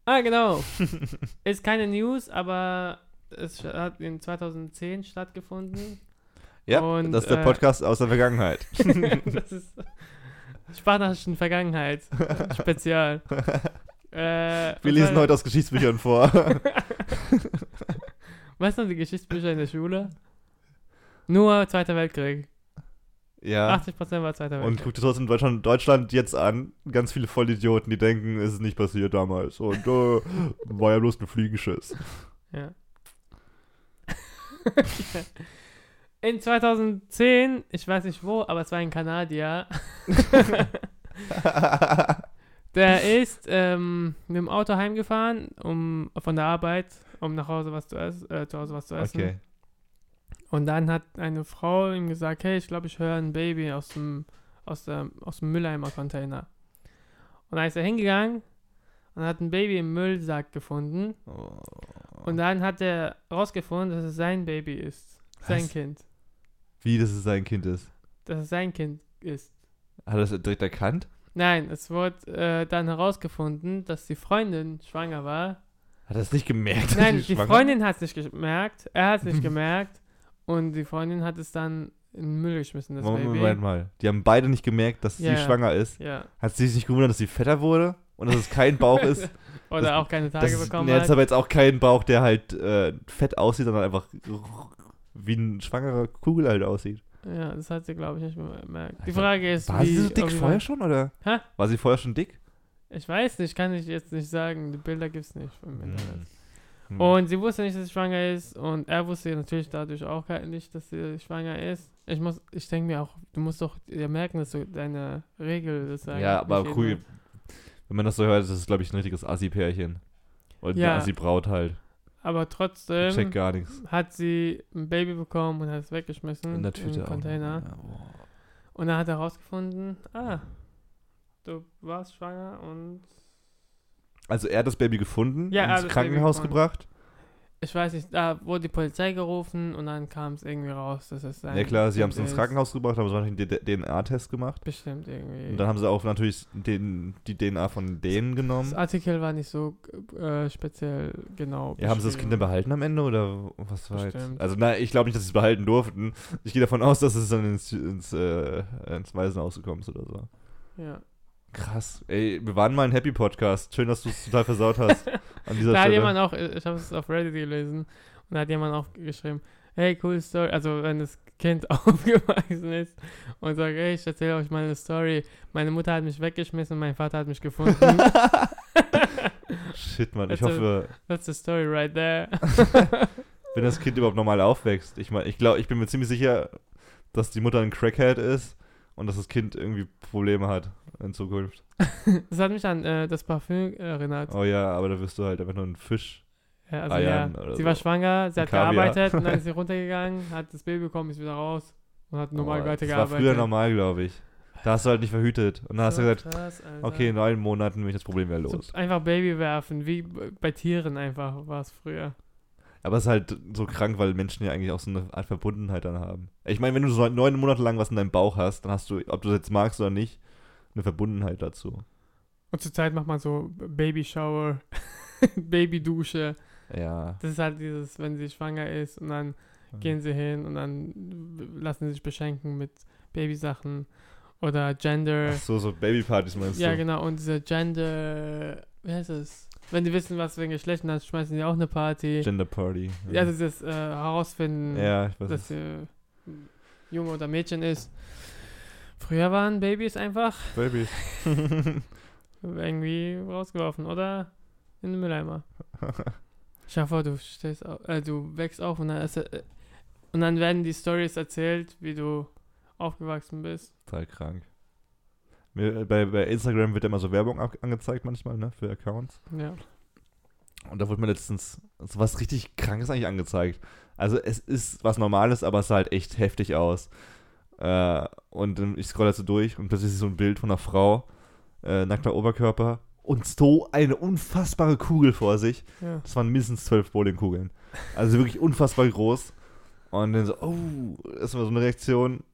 ah, genau. Ist keine News, aber es hat in 2010 stattgefunden. Ja, Und, das ist der äh, Podcast aus der Vergangenheit. das ist Spanischen Vergangenheit. Spezial. Äh, Wir lesen heute aus Geschichtsbüchern vor. Weißt du noch die Geschichtsbücher in der Schule? Nur Zweiter Weltkrieg. ja. 80% war Zweiter Und Weltkrieg. guck dir trotzdem Deutschland, Deutschland jetzt an. Ganz viele Vollidioten, die denken, es ist nicht passiert damals. Und äh, war ja bloß ein Fliegenschiss. Ja. In 2010, ich weiß nicht wo, aber es war ein Kanadier, der ist ähm, mit dem Auto heimgefahren, um von der Arbeit, um nach Hause was zu essen, äh, zu Hause was zu essen. okay. Und dann hat eine Frau ihm gesagt, hey, ich glaube, ich höre ein Baby aus dem, aus dem, aus dem Mülleimer-Container. Und dann ist er hingegangen und hat ein Baby im Müllsack gefunden. Oh. Und dann hat er rausgefunden, dass es sein Baby ist. Sein Was? Kind. Wie, dass es sein Kind ist. Dass es sein Kind ist. Hat er das direkt erkannt? Nein, es wurde äh, dann herausgefunden, dass die Freundin schwanger war. Hat er es nicht gemerkt? dass Nein, die Freundin hat es nicht gemerkt. Er hat es nicht gemerkt. Und die Freundin hat es dann in den Müll geschmissen, das Moment, Baby. Moment mal. Die haben beide nicht gemerkt, dass Ja. sie schwanger ist. Ja. Hat sie sich nicht gewundert, dass sie fetter wurde? Und dass es kein Bauch ist? Oder Das- auch keine Tage Das ist, bekommen nee, hat. aber jetzt auch kein Bauch, der halt äh, fett aussieht, sondern einfach wie ein schwangerer Kugel halt aussieht. Ja, das hat sie, glaube ich, nicht gemerkt. Die Frage ist, War sie so dick vorher schon, oder? Hä? War sie vorher schon dick? Ich weiß nicht, kann ich jetzt nicht sagen. Die Bilder gibt es nicht im Internet. Hm. Und sie wusste nicht, dass sie schwanger ist. Und er wusste natürlich dadurch auch gar nicht, dass sie schwanger ist. Ich muss, ich denke mir auch, du musst doch ja merken, dass du deine Regel ist. ja, aber cool. Wenn man das so hört, ist das, glaube ich, ein richtiges Assi-Pärchen. Oder Ja. eine Assi-Braut halt. Aber Ich check trotzdem gar nichts. hat sie ein Baby bekommen und hat es weggeschmissen In der Tüte im auch. Container. Ja, boah. Und dann hat er herausgefunden, ah, du warst schwanger und Also er hat das Baby gefunden, Ja, ins das Krankenhaus gebracht. ich weiß nicht, da wurde die Polizei gerufen und dann kam es irgendwie raus, dass es sein Ja klar, sie haben es ins. Krankenhaus gebracht, haben so einen DNA-Test gemacht. Bestimmt irgendwie. Und dann haben sie auch natürlich den, die DNA von denen das genommen. Artikel war nicht so äh, speziell genau. Ja, haben sie das Kind dann behalten am Ende oder was war jetzt? Also na, ich glaube nicht, dass sie es behalten durften. Ich gehe davon aus, dass es dann ins, ins, äh, ins Waisenhaus gekommen ist oder so. Ja. Krass. Ey, wir waren mal ein Happy Podcast. Schön, dass du es total versaut hast. An dieser Da hat Stelle. jemand auch, ich habe es auf Reddit gelesen und da hat jemand auch geschrieben, hey, cool Story, also wenn das Kind aufgewachsen ist und sagt, hey, ich erzähle euch mal eine Story. Meine Mutter hat mich weggeschmissen und mein Vater hat mich gefunden. Shit, Mann. Ich Also- hoffe, That's the story right there. wenn das Kind überhaupt normal aufwächst. Ich meine, ich glaube, ich bin mir ziemlich sicher, dass die Mutter ein Crackhead ist und dass das Kind irgendwie Probleme hat in Zukunft. Das hat mich an äh, das Parfüm erinnert. Oh ja, aber da wirst du halt einfach nur ein Fisch. Ja, also Eiern ja, sie so. war schwanger, sie hat Kaviar. gearbeitet und dann ist sie runtergegangen, hat das Baby bekommen, ist wieder raus und hat normal oh, das weitergearbeitet. war früher normal, glaube ich. Da hast du halt nicht verhütet. Und dann hast du So gesagt, krass, okay, in neun Monaten bin ich das Problem wieder So los. einfach Baby werfen, wie bei Tieren einfach war es früher. Aber es ist halt so krank, weil Menschen ja eigentlich auch so eine Art Verbundenheit dann haben. Ich meine, wenn du so neun Monate lang was in deinem Bauch hast, dann hast du, ob du das jetzt magst oder nicht, eine Verbundenheit dazu. Und zurzeit macht man so Babyshower, Babydusche. Ja. Das ist halt dieses, wenn sie schwanger ist und dann gehen sie hin und dann lassen sie sich beschenken mit Babysachen oder Gender. Ach so, so Babypartys meinst Ja, du? genau. Und diese Gender, wie heißt es? Wenn die wissen, was für ein Geschlecht, dann schmeißen die auch eine Party. Gender Party. ja, das ist äh, herausfinden, ja, ich weiß dass sie Junge oder Mädchen ist. Früher waren Babys einfach Babys. irgendwie rausgeworfen oder in den Mülleimer. Dir vor, du stehst auf, äh, du wächst auf und dann, ist, äh, und dann werden die Stories erzählt, wie du aufgewachsen bist. Total krank. Bei, bei Instagram wird ja immer so Werbung angezeigt manchmal, ne, für Accounts. Ja. Und da wurde mir letztens so was richtig Krankes eigentlich angezeigt. Also es ist was Normales, aber es sah halt echt heftig aus. Äh, und ich scroll halt so durch und plötzlich ist so ein Bild von einer Frau, äh, nackter Oberkörper und so eine unfassbare Kugel vor sich. ja. Das waren mindestens zwölf Bowlingkugeln. Also wirklich unfassbar groß. Und dann so, oh, das war so eine Reaktion.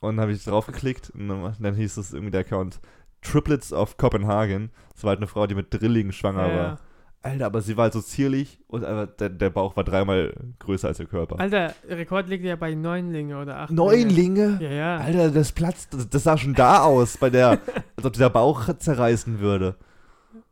Und dann habe ich drauf geklickt und dann, dann hieß es irgendwie der Account Triplets of Copenhagen. Das war halt eine Frau, die mit Drillingen schwanger Ja, war. Alter, aber sie war halt so zierlich und der, der Bauch war dreimal größer als der Körper. Alter, Rekord liegt ja bei Neunlinge oder acht. Neunlinge? Ja, ja. Alter, das platzt, das, das sah schon da aus, bei der, als ob dieser Bauch zerreißen würde.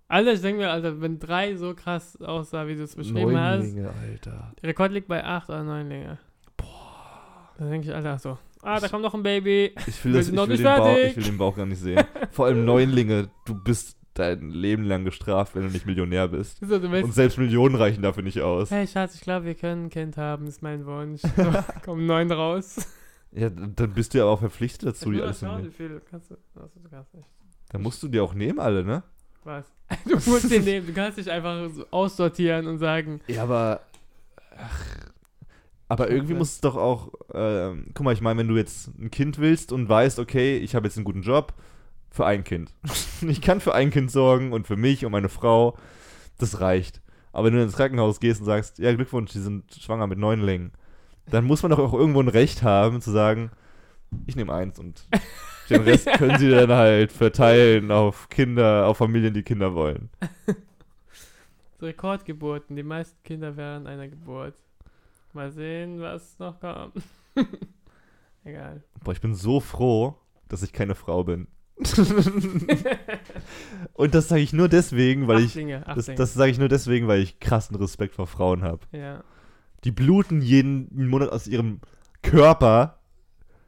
Alter, ich denke mir, Alter, wenn drei so krass aussah, wie du es beschrieben hast. Neunlinge, Alter. Rekord liegt bei acht oder neunlinge. Boah. Dann denke ich, Alter, so. Ah, da kommt noch ein Baby. Ich will, das, ich, will den Bauch, ich will den Bauch gar nicht sehen. Vor allem Neunlinge, du bist dein Leben lang gestraft, wenn du nicht Millionär bist. So, Und selbst Millionen reichen dafür nicht aus. Hey Schatz, ich glaube, wir können ein Kind haben, ist mein Wunsch. So, komm, neun raus. Ja, dann bist du ja auch verpflichtet dazu, die Nur alles schauen, wie viel kannst du. Achso, du kannst nicht. Dann musst du die auch nehmen, alle, ne? Was? Du musst den nehmen, du kannst dich einfach so aussortieren und sagen, Ja, aber. Ach, aber irgendwie Okay. muss es doch auch. Ähm, guck mal, ich meine, wenn du jetzt ein Kind willst und weißt, okay, ich habe jetzt einen guten Job für ein Kind. ich kann für ein Kind sorgen und für mich und meine Frau. Das reicht. Aber wenn du ins Krankenhaus gehst und sagst, ja, Glückwunsch, die sind schwanger mit Neunlingen, dann muss man doch auch irgendwo ein Recht haben, zu sagen, ich nehme eins und den Rest können sie dann halt verteilen auf Kinder, auf Familien, die Kinder wollen. Rekordgeburten, die meisten Kinder während einer Geburt. Mal sehen, was noch kommt. Egal. Boah, ich bin so froh, dass ich keine Frau bin. Und das sage ich nur deswegen, weil ich. Achtlinge, Das, Achtlinge. das sage ich nur deswegen, weil ich krassen Respekt vor Frauen habe. ja. Die bluten jeden Monat aus ihrem Körper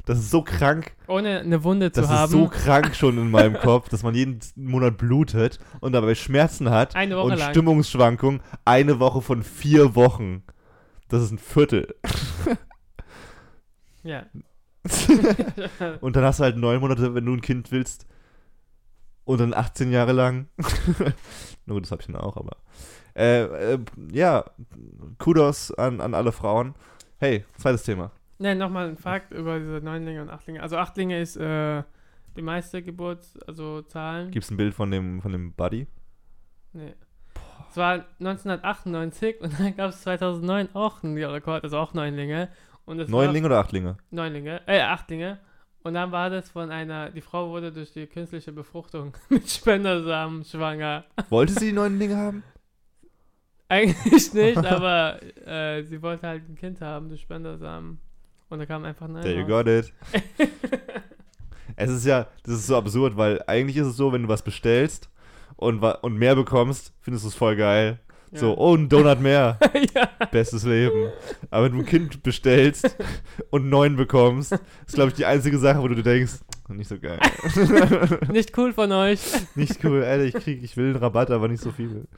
Das ist so krank. Ohne eine Wunde zu Das haben. ist so krank schon in meinem Kopf, dass man jeden Monat blutet und dabei Schmerzen hat Eine Woche und lang. Stimmungsschwankungen. Eine Woche von vier Wochen. Das ist ein Viertel. ja. Und dann hast du halt neun Monate, wenn du ein Kind willst. Und dann 18 Jahre lang. Na gut, das hab ich dann auch, aber. Äh, äh, ja, Kudos an, an alle Frauen. Hey, zweites Thema. Ne, nochmal ein Fakt über diese Neunlinge und Achtlinge. Also Achtlinge ist äh, die meiste Geburt, also Zahlen. Gibt's ein Bild von dem, von dem Buddy? Nee. Es war 1998 und dann gab es 2009 auch einen Rekord, also auch Neunlinge. Und es Neunlinge oder Achtlinge? Neunlinge, äh, Achtlinge. Und dann war das von einer, die Frau wurde durch die künstliche Befruchtung mit Spendersamen schwanger. Wollte sie die Neunlinge haben? Eigentlich nicht, aber äh, sie wollte halt ein Kind haben durch Spendersamen. Und da kam einfach nein. There you got it. Es ist ja, das ist so absurd, weil eigentlich ist es so, wenn du was bestellst und, und mehr bekommst, findest du es voll geil. Ja. So, oh, ein Donut mehr. ja. Bestes Leben. Aber wenn du ein Kind bestellst und neun bekommst, ist, glaube ich, die einzige Sache, wo du dir denkst, nicht so geil. Nicht cool von euch. nicht cool, Alter, ich krieg, ich will einen Rabatt, aber nicht so viel.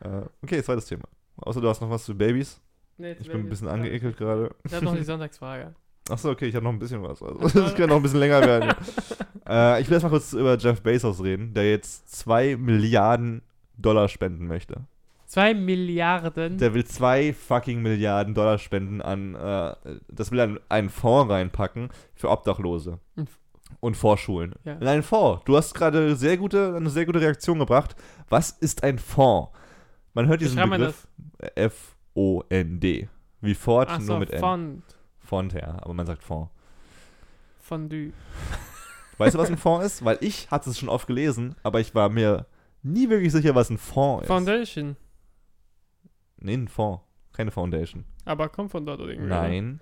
Äh, okay, zweites Thema. Außer du hast noch was zu Babys. Nee, Ich bin ein bisschen angeekelt gerade. Ich habe noch die Sonntagsfrage. Achso, okay, ich habe noch ein bisschen was. Also, das kann noch ein bisschen länger werden. äh, ich will erst mal kurz über Jeff Bezos reden, der jetzt 2 Milliarden Dollar spenden möchte. Zwei Milliarden. Der will 2 fucking Milliarden Dollar spenden an, äh, das will er in einen Fonds reinpacken für Obdachlose. Und Vorschulen. Ja. In einen Fonds. Du hast gerade sehr gute, eine sehr gute Reaktion gebracht. Was ist ein Fonds? Man hört diesen Begriff F-O-N-D. Wie Ford, Ach nur so, mit N. Fond. Font, ja, aber man sagt Fonds. Fondue. Weißt du, was ein Fonds ist? Weil ich hatte es schon oft gelesen, aber ich war mir nie wirklich sicher, was ein Fonds ist. Foundation. Nee, ein Fonds. Keine Foundation. Aber kommt von dort oder irgendwie. Nein.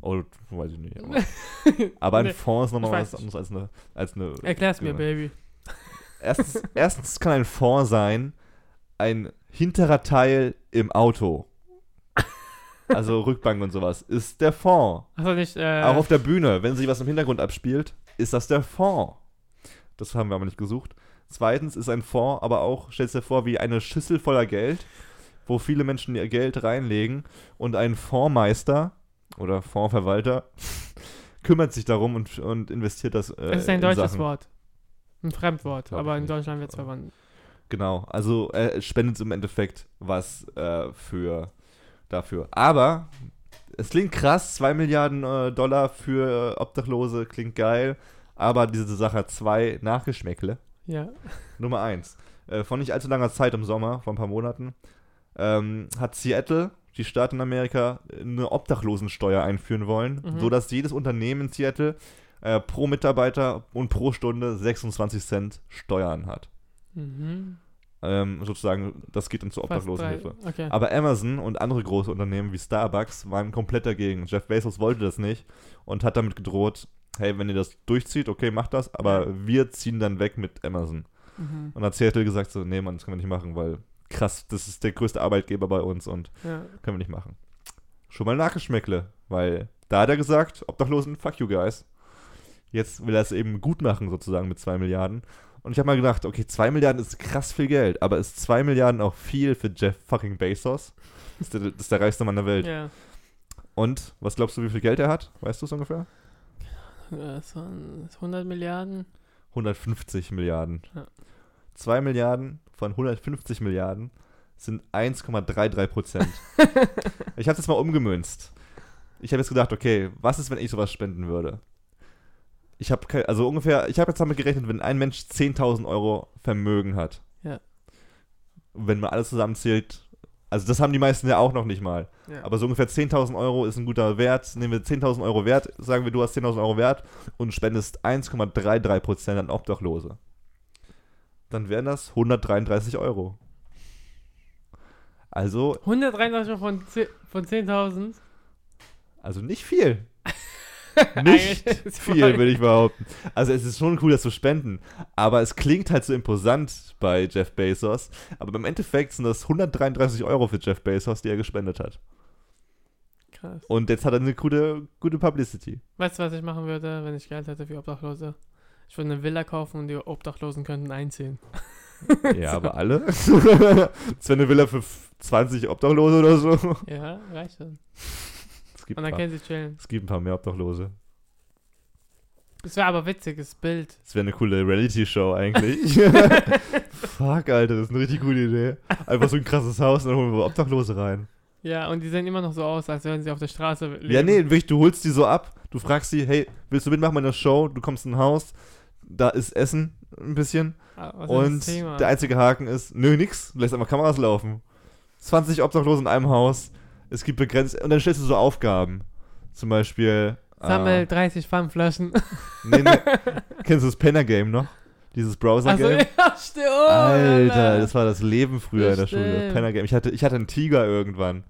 Oh, weiß ich nicht. Aber, aber ein Nee, Fonds ist nochmal was anderes als eine. Als eine Erklär's mir. Baby. Erstens, erstens kann ein Fonds sein, ein hinterer Teil im Auto. Also Rückbank und sowas. Ist der Fonds. Achso, nicht, äh. Auch auf der Bühne, wenn sich was im Hintergrund abspielt, ist das der Fonds. Das haben wir aber nicht gesucht. Zweitens ist ein Fonds aber auch, stellst dir vor, wie eine Schüssel voller Geld, wo viele Menschen ihr Geld reinlegen und ein Fondsmeister oder Fondsverwalter kümmert sich darum und, und investiert das. Äh, es ist ein in deutsches Sachen. Wort. Ein Fremdwort, Glaub aber in nicht. Deutschland wird es verwandt. Genau, also er spendet im Endeffekt was äh, für dafür. Aber es klingt krass, 2 Milliarden äh, Dollar für äh, Obdachlose klingt geil, aber diese Sache hat zwei Nachgeschmäckle. Ja. Nummer eins, äh, vor nicht allzu langer Zeit im Sommer, vor ein paar Monaten, ähm, hat Seattle, die Stadt in Amerika, eine Obdachlosensteuer einführen wollen, Mhm. sodass jedes Unternehmen in Seattle äh, pro Mitarbeiter und pro Stunde 26 Cent Steuern hat. Mhm. Ähm, sozusagen, das geht dann zur. Obdachlosenhilfe. Okay. Aber Amazon und andere große Unternehmen wie Starbucks waren komplett dagegen. Jeff Bezos wollte das nicht und hat damit gedroht, hey, wenn ihr das durchzieht, okay, macht das, aber wir ziehen dann weg mit Amazon. Mhm. Und hat Seattle gesagt so, nee, Mann, das können wir nicht machen, weil krass, das ist der größte Arbeitgeber bei uns und Ja. können wir nicht machen. Schon mal Nachgeschmäckle, weil da hat er gesagt, Obdachlosen, fuck you guys. Jetzt will er es eben gut machen, sozusagen, mit 2 Milliarden. Und ich habe mal gedacht, okay, 2 Milliarden ist krass viel Geld, aber ist 2 Milliarden auch viel für Jeff fucking Bezos? Das ist der, das ist der reichste Mann der Welt. ja. Und was glaubst du, wie viel Geld er hat? Weißt du es ungefähr? Das waren 100 Milliarden. 150 Milliarden. Ja. 2 Milliarden von 150 Milliarden sind 1,33 Prozent. ich habe das mal umgemünzt. Ich habe jetzt gedacht, okay, was ist, wenn ich sowas spenden würde? Ich habe also ungefähr, ich habe jetzt damit gerechnet, wenn ein Mensch 10.000 Euro Vermögen hat. Ja. Wenn man alles zusammenzählt, also das haben die meisten ja auch noch nicht mal. Ja. Aber so ungefähr 10.000 Euro ist ein guter Wert. Nehmen wir 10.000 Euro Wert, sagen wir, du hast 10.000 Euro Wert und spendest 1,33% an Obdachlose. Dann wären das 133 Euro. Also, 133 von, 10 von 10.000. also nicht viel. Nicht viel, würde ich behaupten. Also es ist schon cool, das zu spenden. Aber es klingt halt so imposant bei Jeff Bezos. Aber im Endeffekt sind das 133 Euro für Jeff Bezos, die er gespendet hat. Krass. Und jetzt hat er eine gute, gute Publicity. Weißt du, was ich machen würde, wenn ich Geld hätte für Obdachlose? Ich würde eine Villa kaufen und die Obdachlosen könnten einziehen. Ja, aber alle? das wäre eine Villa für 20 Obdachlose oder so. Ja, reicht schon. Es gibt, Und dann paar, können sie chillen. es gibt ein paar mehr Obdachlose. Das wäre aber witziges Bild. Das wäre eine coole Reality-Show eigentlich. Fuck, Alter, das ist eine richtig gute Idee. Einfach so ein krasses Haus und dann holen wir Obdachlose rein. Ja, und die sehen immer noch so aus, als würden sie auf der Straße leben. Ja, nee, wirklich, du holst die so ab, du fragst sie, hey, willst du mitmachen bei der Show? Du kommst in ein Haus, da ist Essen ein bisschen Ah, was ist und das Thema? der einzige Haken ist, nö, nix, du lässt einfach Kameras laufen. 20 Obdachlose in einem Haus, es gibt begrenzt, und dann stellst du so Aufgaben. Zum Beispiel. Sammel äh, 30 Pfandflaschen. nee, nee. Kennst du das Penner-Game noch? Dieses Browser-Game? ja, stimmt. Oh, Alter, das war das Leben früher in der Stimmt. Schule. Penner-Game. Ich hatte, ich hatte einen Tiger irgendwann.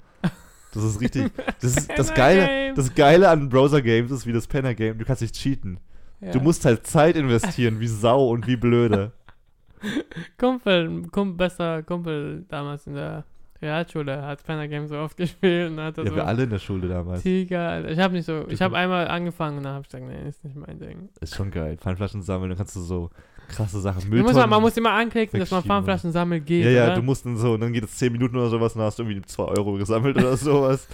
Das ist richtig. Das ist das Geile. Das Geile an Browser-Games ist wie das Penner-Game. Du kannst nicht cheaten. Ja. Du musst halt Zeit investieren, wie Sau und wie blöde. Kumpel, Kumpel, bester Kumpel damals in der Realschule hat Penner Game so oft gespielt und hat Ja, so wir alle in der Schule damals. Tiger. Alter. Ich habe nicht so, ich habe einmal angefangen und dann habe ich gesagt, nee, ist nicht mein Ding. Ist schon geil. Pfandflaschen sammeln, dann kannst du so krasse Sachen. Mülltonnen. man, man muss immer anklicken, dass man. Pfandflaschen sammeln geht. ja, ja, oder? du musst dann so, und dann geht es 10 Minuten oder sowas und dann hast du irgendwie 2 Euro gesammelt oder sowas.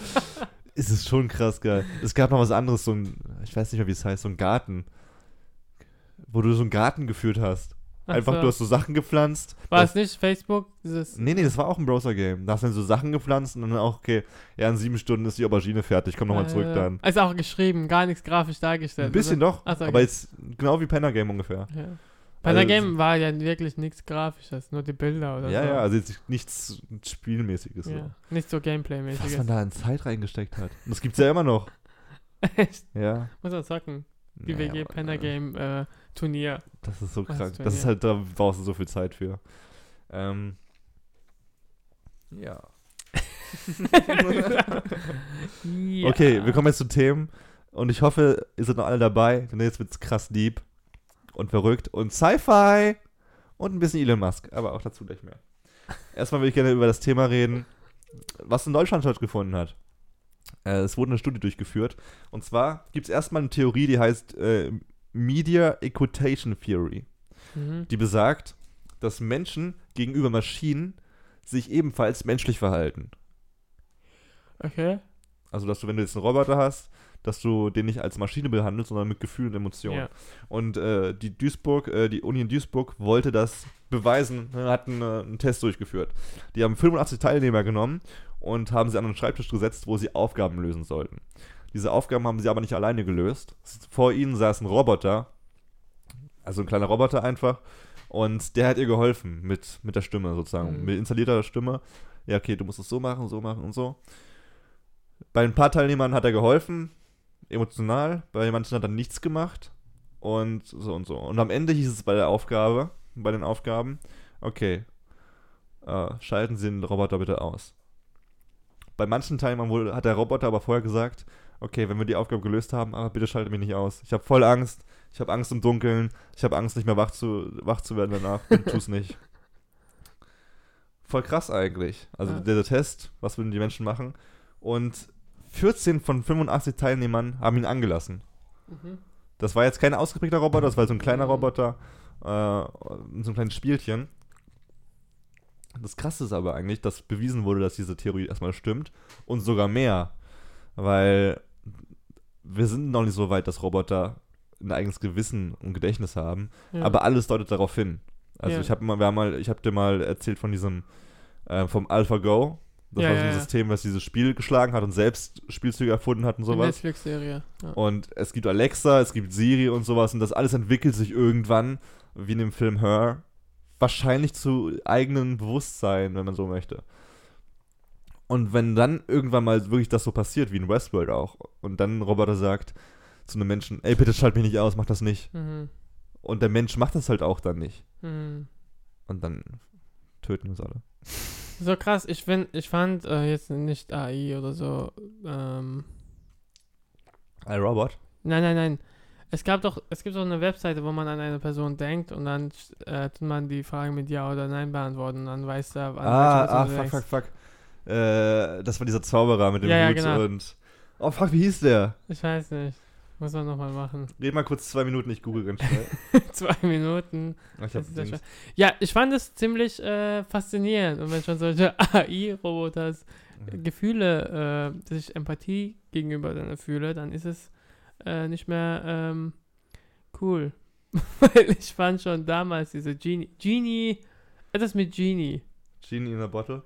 ist es schon krass geil. Es gab noch was anderes, so ein, ich weiß nicht mehr, wie es heißt, so ein Garten. Wo du so einen Garten geführt hast. Ach Einfach, so. du hast so Sachen gepflanzt. War Du es nicht Facebook? Dieses, Nee, nee, das war auch ein Browser-Game. Da hast du dann so Sachen gepflanzt und dann auch, okay, ja, in sieben Stunden ist die Aubergine fertig, komm nochmal zurück äh, dann. Ist auch geschrieben, gar nichts grafisch dargestellt. Ein bisschen oder? doch, Ach so, aber okay. jetzt genau wie Penner Game ungefähr. Ja. Bei der Also- Game war ja wirklich nichts Grafisches, nur die Bilder oder Ja, so. ja, also jetzt nichts Spielmäßiges. ja. So. Nicht so Was Gameplay-mäßiges. man da in Zeit reingesteckt hat. Und das gibt's ja immer noch. Echt? Ja. Muss man zocken. Die Naja, WG aber, Penner äh, Game äh, Turnier. Das ist so Was krank. Das ist halt, da brauchst du so viel Zeit für. Ähm, ja. ja. Okay, wir kommen jetzt zu Themen. Und ich hoffe, ihr seid noch alle dabei, denn jetzt wird's krass deep und verrückt und Sci-Fi und ein bisschen Elon Musk, aber auch dazu gleich mehr. Erstmal will ich gerne über das Thema reden, was in Deutschland stattgefunden hat. Äh, es wurde eine Studie durchgeführt. Und zwar gibt es erstmal eine Theorie, die heißt äh, Media Equitation Theory. Mhm. die besagt, dass Menschen gegenüber Maschinen sich ebenfalls menschlich verhalten. Okay. Also, dass du, wenn du jetzt einen Roboter hast, dass du den nicht als Maschine behandelst, sondern mit Gefühlen und Emotionen. Ja. Und äh, die Duisburg, äh, die Uni in Duisburg wollte das beweisen, ne, hat einen, äh, einen Test durchgeführt. Die haben 85 Teilnehmer genommen und haben sie an einen Schreibtisch gesetzt, wo sie Aufgaben lösen sollten. Diese Aufgaben haben sie aber nicht alleine gelöst. Vor ihnen saß ein Roboter, also ein kleiner Roboter einfach, und der hat ihr geholfen mit, mit der Stimme sozusagen, Mhm. mit installierter Stimme. Ja, okay, du musst es so machen, so machen und so. Bei ein paar Teilnehmern hat er geholfen, emotional, bei manchen hat er nichts gemacht und so und so. Und am Ende hieß es bei der Aufgabe, bei den Aufgaben, okay, äh, schalten Sie den Roboter bitte aus. Bei manchen Teilnehmern wurde, hat der Roboter aber vorher gesagt, okay, wenn wir die Aufgabe gelöst haben, aber bitte schalte mich nicht aus. Ich habe voll Angst, ich habe Angst im Dunkeln, ich habe Angst, nicht mehr wach zu, wach zu werden danach, bitte tu's nicht. Voll krass eigentlich. Also Ja. der, der Test, was würden die Menschen machen? Und 14 von 85 Teilnehmern haben ihn angelassen. Mhm. Das war jetzt kein ausgeprägter Roboter, das war so ein kleiner Mhm. Roboter, äh, so ein kleines Spielchen. Das Krasse ist aber eigentlich, dass bewiesen wurde, dass diese Theorie erstmal stimmt und sogar mehr, weil wir sind noch nicht so weit, dass Roboter ein eigenes Gewissen und Gedächtnis haben, Ja. aber alles deutet darauf hin. Also Ja. ich habe mal, wir haben mal, ich habe dir mal erzählt von diesem äh, vom AlphaGo. Das Ja, war so ein. System, was dieses Spiel geschlagen hat und selbst Spielzüge erfunden hat und sowas. Netflix-Serie. Und es gibt Alexa, es gibt Siri und sowas und das alles entwickelt sich irgendwann, wie in dem Film Her, wahrscheinlich zu eigenem Bewusstsein, wenn man so möchte. Und wenn dann irgendwann mal wirklich das so passiert, wie in Westworld auch, und dann ein Roboter sagt zu einem Menschen, ey, bitte schalt mich nicht aus, mach das nicht. Mhm. Und der Mensch macht das halt auch dann nicht. Mhm. Und dann töten wir uns alle. So krass, ich find, ich fand äh, jetzt nicht AI oder so. Ähm, Ein Robot? nein, nein, nein. Es gab doch, es gibt doch eine Webseite, wo man an eine Person denkt und dann äh, tut man die Fragen mit Ja oder Nein beantworten und dann weiß er, an Ah, ah, fuck, fuck, fuck. Äh, das war dieser Zauberer mit dem Ja, ja, Hut genau. und Oh, fuck, wie hieß der? Ich weiß nicht. Muss man nochmal machen. Red mal kurz zwei Minuten, ich google ganz schnell. Zwei Minuten. Ich Das ja, ja, ich fand es ziemlich äh, faszinierend. Und wenn schon solche AI-Roboters Gefühle, äh, dass ich Empathie gegenüber denen fühle, dann ist es äh, nicht mehr ähm, cool. Weil ich fand schon damals diese Genie. Genie. Etwas mit Genie. Genie in a Bottle.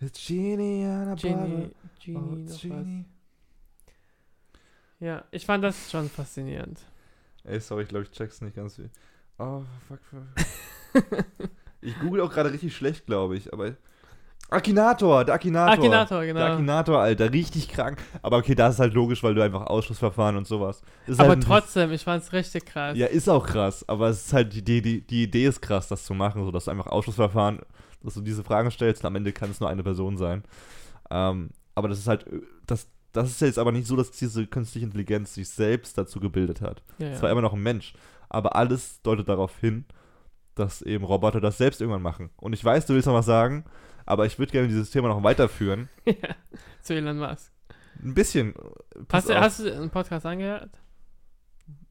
It's Genie a Genie. Genie. Oh. Genie. Ja, ich fand das schon faszinierend. Ey, sorry, ich glaube, ich check's nicht ganz viel. Oh, fuck, fuck. ich google auch gerade richtig schlecht, glaube ich, aber. Akinator, der Akinator. Akinator, genau. Der Akinator, Alter, richtig krank. Aber okay, das ist halt logisch, weil du einfach Ausschussverfahren und sowas. Ist Aber halt trotzdem, ich fand es richtig krass. Ja, ist auch krass, aber es ist halt die, die, die, die Idee ist krass, das zu machen, so dass du einfach Ausschussverfahren, dass du diese Fragen stellst und am Ende kann es nur eine Person sein. Ähm, aber das ist halt, das, das ist jetzt aber nicht so, dass diese künstliche Intelligenz sich selbst dazu gebildet hat. ja, Es war immer noch ein Mensch. Aber alles deutet darauf hin, dass eben Roboter das selbst irgendwann machen. Und ich weiß, du willst noch was sagen, aber ich würde gerne dieses Thema noch weiterführen. ja. Zu Elon Musk. Ein bisschen. Hast du, hast du einen Podcast angehört?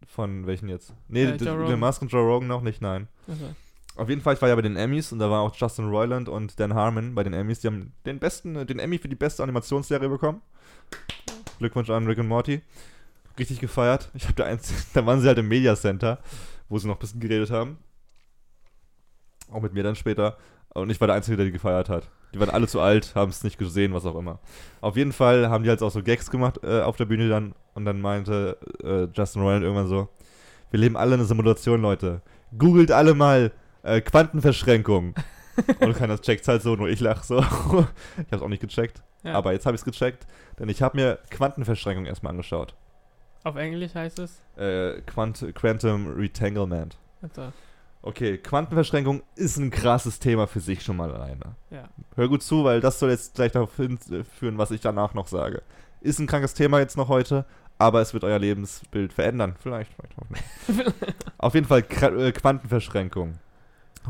Von welchen jetzt? Nee, Äh, Elon. Musk und Joe Rogan noch nicht, nein. Also, Auf jeden Fall, ich war ja bei den Emmys und da war auch Justin Roiland und Dan Harmon bei den Emmys. Die haben den besten, den Emmy für die beste Animationsserie bekommen. Glückwunsch an Rick und Morty. Richtig gefeiert. Ich habe da eins, da waren sie halt im Media Center, wo sie noch ein bisschen geredet haben. Auch mit mir dann später. Und ich war der Einzige, der die gefeiert hat. Die waren alle zu alt, haben es nicht gesehen, was auch immer. Auf jeden Fall haben die halt auch so Gags gemacht äh, auf der Bühne dann. Und dann meinte äh, Justin Roiland irgendwann so: Wir leben alle in einer Simulation, Leute. Googelt alle mal äh, Quantenverschränkung. Und keiner checkt halt so, nur ich lach so. ich hab's auch nicht gecheckt. ja. Aber jetzt habe ich es gecheckt, denn ich habe mir Quantenverschränkung erstmal angeschaut. Auf Englisch heißt es. Äh, Quant Quantum Retanglement. Also, Okay, Quantenverschränkung ist ein krasses Thema für sich schon mal alleine. ja. Hör gut zu, weil das soll jetzt gleich darauf hinführen, was ich danach noch sage. Ist ein krankes Thema jetzt noch heute, aber es wird euer Lebensbild verändern. Vielleicht, vielleicht auch nicht. auf jeden Fall äh, Quantenverschränkung.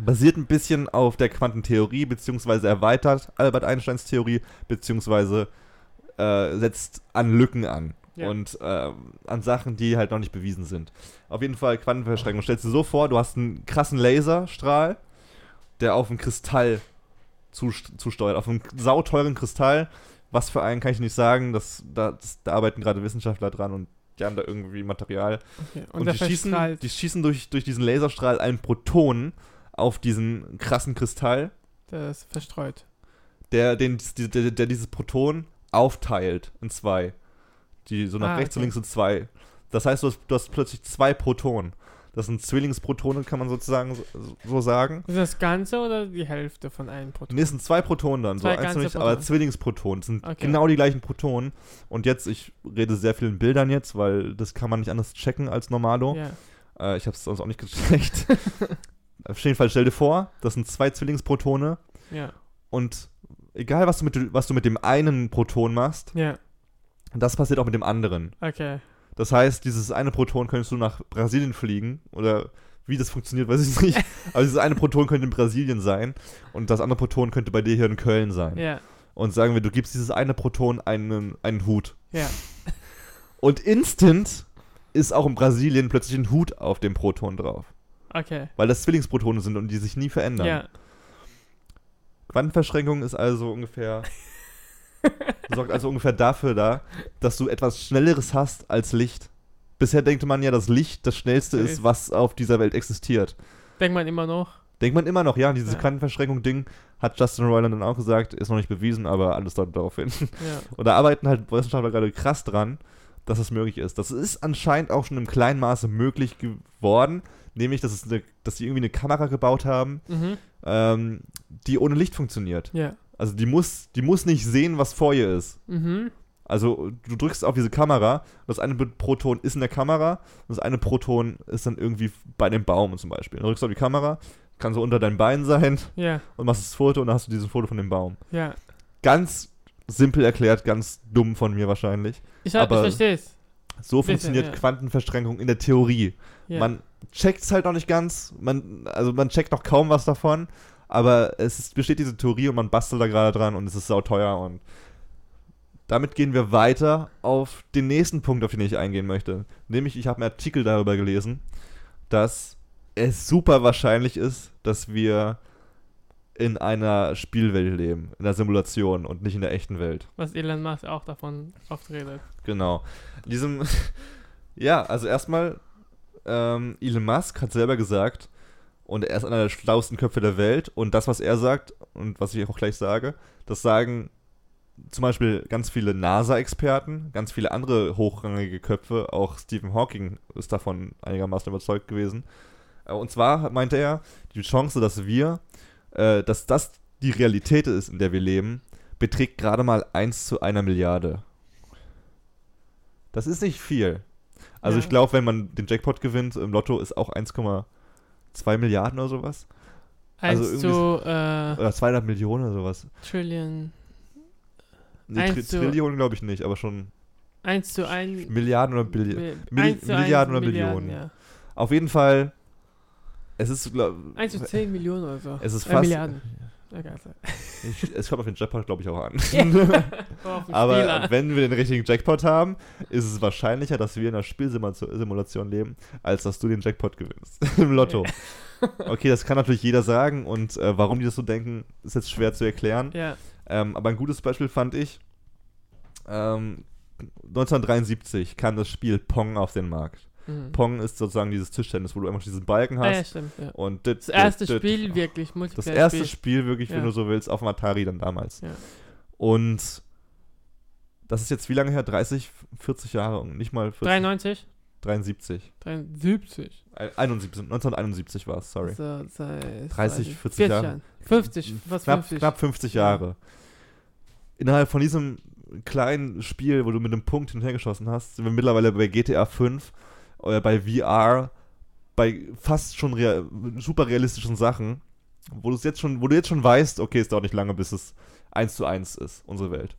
Basiert ein bisschen auf der Quantentheorie, beziehungsweise erweitert Albert Einsteins Theorie, beziehungsweise äh, setzt an Lücken an. Ja. Und äh, an Sachen, die halt noch nicht bewiesen sind. Auf jeden Fall Quantenverschränkung. Stellst du so vor, du hast einen krassen Laserstrahl, der auf einen Kristall zust- zusteuert, auf einen sauteuren Kristall. Was für einen kann ich nicht sagen, das, da, das, da arbeiten gerade Wissenschaftler dran und die haben da irgendwie Material. Okay. Und, Und, die, schießen, die schießen durch, durch diesen Laserstrahl einen Proton auf diesen krassen Kristall, Der ist verstreut. der, den, der, der dieses Proton aufteilt in zwei. Die so nach Ah, rechts und okay. links sind zwei. Das heißt, du hast, du hast plötzlich zwei Protonen. Das sind Zwillingsprotonen, kann man sozusagen so, sagen. Ist das Ganze oder die Hälfte von einem Proton? Nee, es sind zwei Protonen dann, Zwei so ganze nicht, aber Protonen. Zwillingsprotonen. Es sind Okay. genau die gleichen Protonen. Und jetzt, ich rede sehr viel in Bildern jetzt, weil das kann man nicht anders checken als Normalo. Ja. Äh, ich habe es sonst auch nicht gecheckt. Auf jeden Fall stell dir vor, das sind zwei Zwillingsprotone Ja. und egal was du mit, was du mit dem einen Proton machst, Ja. das passiert auch mit dem anderen. Okay. Das heißt, dieses eine Proton könntest du nach Brasilien fliegen oder wie das funktioniert, weiß ich nicht. Aber dieses eine Proton könnte in Brasilien sein und das andere Proton könnte bei dir hier in Köln sein. Ja. Und sagen wir, du gibst dieses eine Proton einen, einen Hut. Ja. Und instant ist auch in Brasilien plötzlich ein Hut auf dem Proton drauf. Okay. Weil das Zwillingsprotone sind und die sich nie verändern. Ja. Quantenverschränkung ist also ungefähr. sorgt also ungefähr dafür da, dass du etwas Schnelleres hast als Licht. Bisher denkt man ja, dass Licht das schnellste ist, was auf dieser Welt existiert. Denkt man immer noch. Denkt man immer noch, ja, dieses Ja. Quantenverschränkung-Ding hat Justin Roiland dann auch gesagt, ist noch nicht bewiesen, aber alles deutet darauf hin. Ja. Und da arbeiten halt Wissenschaftler gerade krass dran, dass es möglich ist. Das ist anscheinend auch schon im kleinen Maße möglich geworden, nämlich, dass, es eine, dass die irgendwie eine Kamera gebaut haben, Mhm. ähm, die ohne Licht funktioniert. Ja. Also die muss, die muss nicht sehen, was vor ihr ist. Mhm. Also du drückst auf diese Kamera, das eine Proton ist in der Kamera und das eine Proton ist dann irgendwie bei dem Baum zum Beispiel. Du drückst auf die Kamera, kann so unter deinem Bein sein Ja. und machst das Foto und dann hast du dieses Foto von dem Baum. Ja. Ganz simpel erklärt, ganz dumm von mir wahrscheinlich. Ich, hab- ich verstehe es. So funktioniert ja. Quantenverschränkung in der Theorie. Ja. Man checkt es halt noch nicht ganz, man, also man checkt noch kaum was davon, aber es ist, besteht diese Theorie und man bastelt da gerade dran und es ist sauteuer und damit gehen wir weiter auf den nächsten Punkt, auf den ich eingehen möchte. Nämlich, ich habe einen Artikel darüber gelesen, dass es super wahrscheinlich ist, dass wir in einer Spielwelt leben, in einer Simulation und nicht in der echten Welt. Was Elon Musk auch davon oft redet. Genau. In diesem, ja, also erstmal, ähm, Elon Musk hat selber gesagt, und er ist einer der schlauesten Köpfe der Welt, und das, was er sagt, und was ich auch gleich sage, das sagen zum Beispiel ganz viele NASA-Experten, ganz viele andere hochrangige Köpfe, auch Stephen Hawking ist davon einigermaßen überzeugt gewesen. Äh, Und zwar meinte er, die Chance, dass wir, äh, dass das die Realität ist, in der wir leben, beträgt gerade mal 1 zu einer Milliarde. Das ist nicht viel. Also Ja. ich glaube, wenn man den Jackpot gewinnt im Lotto, ist auch 1,2 Milliarden oder sowas. Also Eins irgendwie zu äh, Oder 200 Millionen oder sowas. Trillion. Nee, Tri zu- Trillionen glaube ich nicht, aber schon 1 zu 1. Milliarden oder Billionen. Mil- Milliarden oder Billionen. Ja. Auf jeden Fall, es ist, glaub, 1 zu 10 Millionen oder so. es ist Äh, fast, Milliarden. Egal. ich, es kommt auf den Jackpot, glaube ich, auch an. Aber Spieler. wenn wir den richtigen Jackpot haben, ist es wahrscheinlicher, dass wir in einer Spielsimulation leben, als dass du den Jackpot gewinnst im Lotto. Okay, das kann natürlich jeder sagen und äh, warum die das so denken, ist jetzt schwer zu erklären. Ja. Ähm, aber ein gutes Beispiel fand ich, ähm, 1973 kam das Spiel Pong auf den Markt. Mhm. Pong ist sozusagen dieses Tischtennis, wo du einfach diesen Balken Ah, ja, hast. stimmt. Ja. und dit, Das erste dit, dit. Spiel wirklich, Das Multiplayer. erste Spiel wirklich, wenn Ja. du so willst, auf dem Atari dann damals. Ja. Und das ist jetzt wie lange her? 30, 40 Jahre, nicht mal 40, 93? 73. 73. Äh, 71, 1971 war es, sorry. So, seit 30, 40 Jahre. Jahren. 50, fast knapp, 50. knapp 50 Ja. Jahre. Innerhalb von diesem kleinen Spiel, wo du mit einem Punkt hinterhergeschossen hast, sind wir mittlerweile bei GTA 5, oder bei VR, bei fast schon rea super realistischen Sachen, wo jetzt schon, wo du jetzt schon weißt, okay, es dauert nicht lange, bis es 1 zu 1 ist, unsere Welt.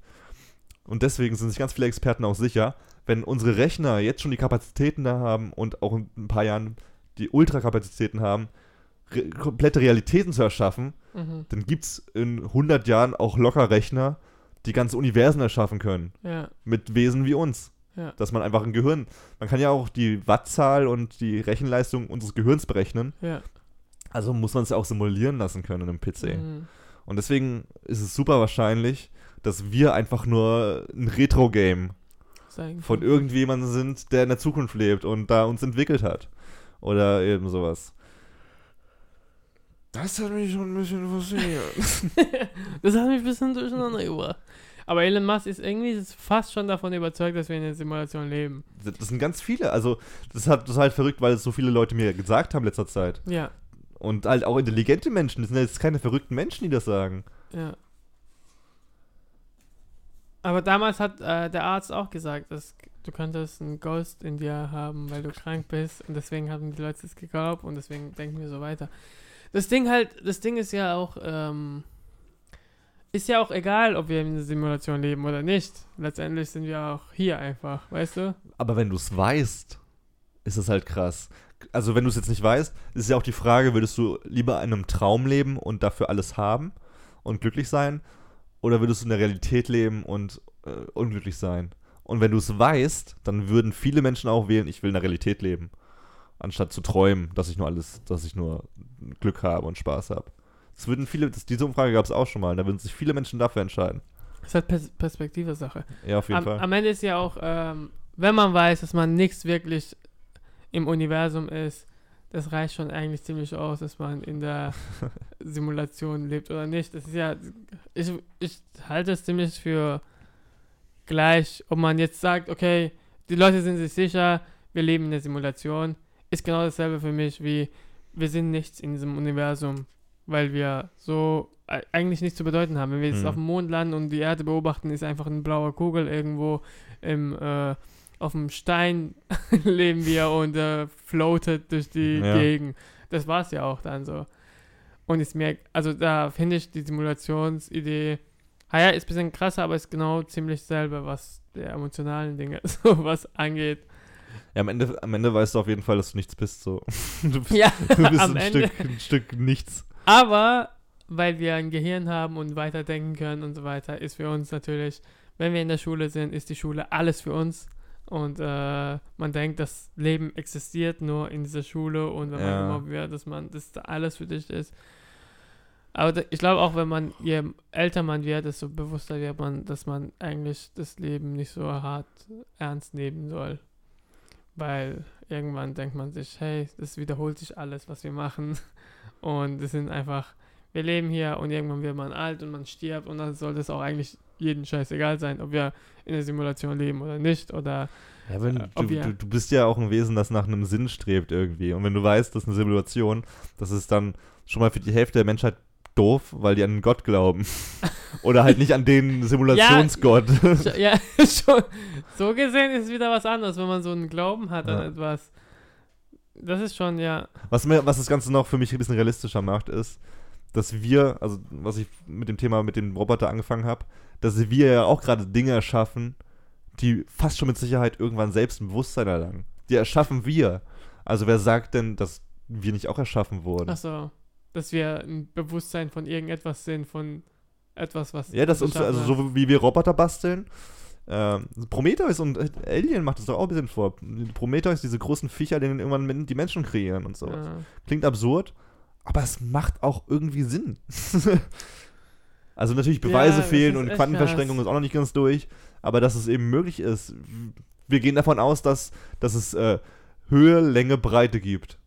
Und deswegen sind sich ganz viele Experten auch sicher, wenn unsere Rechner jetzt schon die Kapazitäten da haben und auch in ein paar Jahren die Ultrakapazitäten haben, re komplette Realitäten zu erschaffen, Mhm. dann gibt es in 100 Jahren auch locker Rechner, die ganze Universen erschaffen können. Ja, Mit Wesen wie uns. Ja. Dass man einfach ein Gehirn. Man kann ja auch die Wattzahl und die Rechenleistung unseres Gehirns berechnen. Ja. Also muss man es ja auch simulieren lassen können in einem PC. Mhm. Und deswegen ist es super wahrscheinlich, dass wir einfach nur ein Retro-Game von irgendjemandem sind, der in der Zukunft lebt und da uns entwickelt hat. Oder eben sowas. Das hat mich schon ein bisschen fasziniert. das hat mich ein bisschen durcheinander gebracht. Aber Elon Musk ist irgendwie fast schon davon überzeugt, dass wir in einer Simulation leben. Das sind ganz viele. Also, das, hat, das ist halt verrückt, weil es so viele Leute mir gesagt haben in letzter Zeit. Ja, Und halt auch intelligente Menschen. Das sind jetzt keine verrückten Menschen, die das sagen. ja. Aber damals hat äh, der Arzt auch gesagt, dass du könntest einen Ghost in dir haben, weil du krank bist und deswegen haben die Leute es geglaubt und deswegen denken wir so weiter. Das Ding halt, das Ding ist ja auch, ähm, ist ja auch egal, ob wir in einer Simulation leben oder nicht. Letztendlich sind wir auch hier einfach, weißt du? Aber wenn du es weißt, ist es halt krass. Also, wenn du es jetzt nicht weißt, ist ja auch die Frage, würdest du lieber in einem Traum leben und dafür alles haben und glücklich sein? Oder würdest du in der Realität leben und äh, unglücklich sein? Und wenn du es weißt, dann würden viele Menschen auch wählen, ich will in der Realität leben. Anstatt zu träumen, dass ich nur alles, dass ich nur Glück habe und Spaß habe. Das würden viele, das, diese Umfrage gab es auch schon mal, da würden sich viele Menschen dafür entscheiden. Das ist halt Pers Perspektive-Sache. Ja, auf jeden Am, Fall. am Ende ist ja auch, ähm, wenn man weiß, dass man nichts wirklich im Universum ist, das reicht schon eigentlich ziemlich aus, dass man in der Simulation lebt oder nicht. Das ist ja, ich, ich halte es ziemlich für gleich, ob man jetzt sagt, okay, die Leute sind sich sicher, wir leben in der Simulation, ist genau dasselbe für mich wie, wir sind nichts in diesem Universum, weil wir so e- eigentlich nichts zu bedeuten haben. Wenn wir jetzt Mhm. auf dem Mond landen und die Erde beobachten, ist einfach eine blaue Kugel irgendwo im, äh, auf dem Stein leben wir und äh, floatet durch die Ja. Gegend. Das war es ja auch dann so. Und ich merke, also da finde ich die Simulationsidee, ah ja, ist ein bisschen krasser, aber ist genau ziemlich selber, was der emotionalen Dinge sowas angeht. Ja, am Ende, am Ende weißt du auf jeden Fall, dass du nichts bist. So. Du bist, Ja, du bist ein, Ende. Stück, ein Stück nichts. Aber weil wir ein Gehirn haben und weiterdenken können und so weiter, ist für uns natürlich wenn wir in der Schule sind, ist die Schule alles für uns. Und äh, man denkt, das Leben existiert nur in dieser Schule und wenn Ja. man gemobbt wird, dass man das da alles für dich ist. Aber ich glaube auch, wenn man je älter man wird, desto bewusster wird man, dass man eigentlich das Leben nicht so hart ernst nehmen soll. Weil irgendwann denkt man sich, hey, das wiederholt sich alles, was wir machen. Und es sind einfach, wir leben hier und irgendwann wird man alt und man stirbt und dann soll das auch eigentlich jedem scheißegal sein, ob wir in der Simulation leben oder nicht. Oder Ja, wenn, Äh, du, du, du bist ja auch ein Wesen, das nach einem Sinn strebt irgendwie. Und wenn du weißt, das ist eine Simulation, das ist dann schon mal für die Hälfte der Menschheit doof, weil die an einen Gott glauben. Oder halt nicht an den Simulationsgott. Sch- ja, schon, so gesehen ist es wieder was anderes, wenn man so einen Glauben hat Ja. an etwas. Das ist schon, ja. Was, mir, was das Ganze noch für mich ein bisschen realistischer macht, ist, dass wir, also was ich mit dem Thema mit dem Roboter angefangen habe, dass wir ja auch gerade Dinge erschaffen, die fast schon mit Sicherheit irgendwann selbst ein Bewusstsein erlangen. Die erschaffen wir. Also wer sagt denn, dass wir nicht auch erschaffen wurden? Achso, dass wir ein Bewusstsein von irgendetwas sind, von etwas, was. Ja, das uns, also so wie wir Roboter basteln. Ähm, Prometheus und Alien macht das doch auch ein bisschen vor. Prometheus, diese großen Viecher, denen irgendwann die Menschen kreieren und so. Ja. Klingt absurd, aber es macht auch irgendwie Sinn. also natürlich Beweise Ja, fehlen und Quantenverschränkung ist auch noch nicht ganz durch, aber dass es eben möglich ist. Wir gehen davon aus, dass, dass es äh, Höhe, Länge, Breite gibt.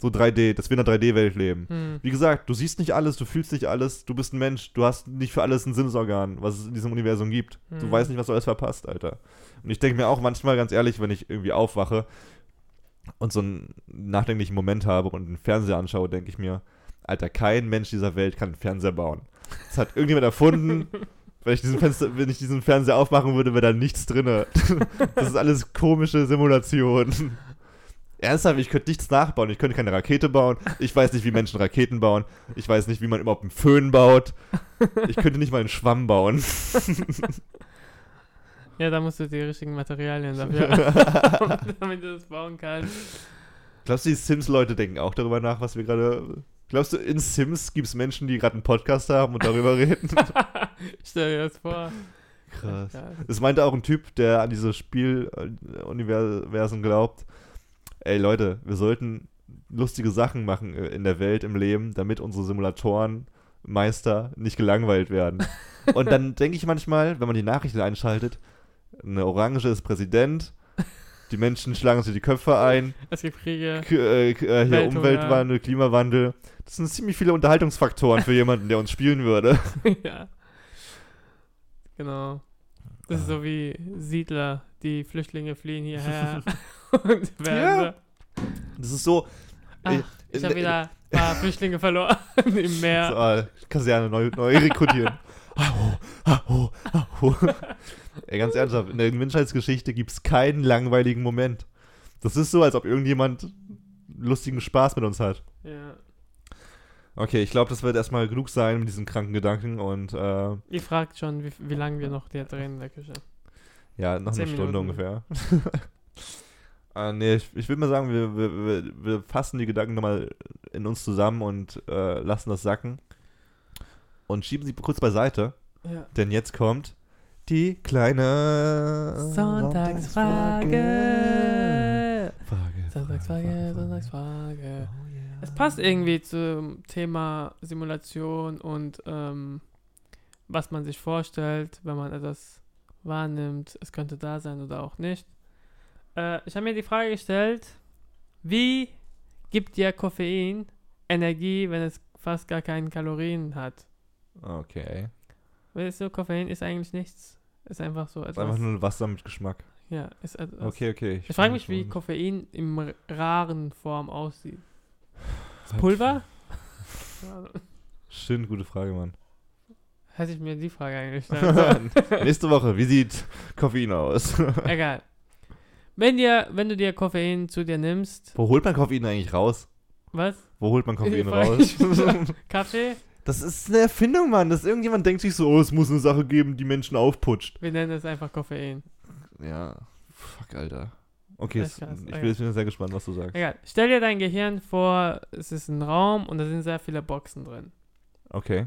So 3D, dass wir in einer 3D-Welt leben. Hm. Wie gesagt, du siehst nicht alles, du fühlst nicht alles, du bist ein Mensch, du hast nicht für alles ein Sinnesorgan, was es in diesem Universum gibt. Du Hm. weißt nicht, was du alles verpasst, Alter. Und ich denke mir auch manchmal, ganz ehrlich, wenn ich irgendwie aufwache und so einen nachdenklichen Moment habe und einen Fernseher anschaue, denke ich mir, Alter, kein Mensch dieser Welt kann einen Fernseher bauen. Das hat irgendjemand erfunden. Wenn ich, diesen Fenster, wenn ich diesen Fernseher aufmachen würde, wäre da nichts drin. Das ist alles komische Simulation. Ernsthaft, ich könnte nichts nachbauen. Ich könnte keine Rakete bauen. Ich weiß nicht, wie Menschen Raketen bauen. Ich weiß nicht, wie man überhaupt einen Föhn baut. Ich könnte nicht mal einen Schwamm bauen. Ja, da musst du die richtigen Materialien dafür haben, damit du das bauen kannst. Glaubst du, die Sims-Leute denken auch darüber nach, was wir gerade. Glaubst du, in Sims gibt es Menschen, die gerade einen Podcast haben und darüber reden? Stell dir das vor. Krass. Ja. Es meinte auch ein Typ, der an dieses Spieluniversum glaubt. Ey Leute, wir sollten lustige Sachen machen äh, in der Welt, im Leben, damit unsere Simulatoren Meister nicht gelangweilt werden. Und dann denke ich manchmal, wenn man die Nachrichten einschaltet, eine Orange ist Präsident, die Menschen schlagen sich die Köpfe ein, Es gibt Kriege. K äh, äh, hier Welthunger. Umweltwandel, Klimawandel. Das sind ziemlich viele Unterhaltungsfaktoren für jemanden, der uns spielen würde. ja. Genau. Das ist so wie Siedler, die Flüchtlinge fliehen hierher und werden so, Das ist so. Ach, ich habe wieder ein paar Flüchtlinge verloren im Meer. So, ah, Kaserne neu, neu rekrutieren. Ey, ganz ernsthaft, in der Menschheitsgeschichte gibt es keinen langweiligen Moment. Das ist so, als ob irgendjemand lustigen Spaß mit uns hat. Ja. Okay, ich glaube, das wird erstmal genug sein mit diesen kranken Gedanken und äh, Ihr fragt schon, wie, wie lange wir noch hier drehen in der Küche. ja, noch eine Stunde Minuten. ungefähr. äh, nee, ich, ich würde mal sagen, wir, wir, wir, fassen die Gedanken nochmal in uns zusammen und äh, lassen das sacken. Und schieben sie kurz beiseite. Ja. Denn jetzt kommt die kleine Sonntagsfrage. Frage. Sonntagsfrage, Sonntagsfrage. Oh yeah. Es passt irgendwie zum Thema Simulation und ähm, was man sich vorstellt, wenn man etwas wahrnimmt. Es könnte da sein oder auch nicht. Äh, ich habe mir die Frage gestellt, wie gibt dir Koffein Energie, wenn es fast gar keine Kalorien hat? Okay. Weißt du, Koffein ist eigentlich nichts. Ist einfach so Ist etwas. einfach nur Wasser mit Geschmack. ja, ist etwas. Okay, okay. Ich frage mich, wie Koffein im r- raren Form aussieht. Halt- Pulver? Stimmt, gute Frage, Mann. Hätte ich mir die Frage eigentlich sollen. Nächste Woche, wie sieht Koffein aus? Egal. Wenn, dir, wenn du dir Koffein zu dir nimmst, Wo holt man Koffein eigentlich raus? was? Wo holt man Koffein raus? wieder. Kaffee? das ist eine Erfindung, Mann. Das irgendjemand denkt sich so, oh, es muss eine Sache geben, die Menschen aufputscht. Wir nennen es einfach Koffein. Ja, fuck, Alter. Okay, es, krass, ich okay. bin jetzt bin sehr gespannt, was du sagst. Egal. Stell dir dein Gehirn vor, es ist ein Raum und da sind sehr viele Boxen drin. Okay.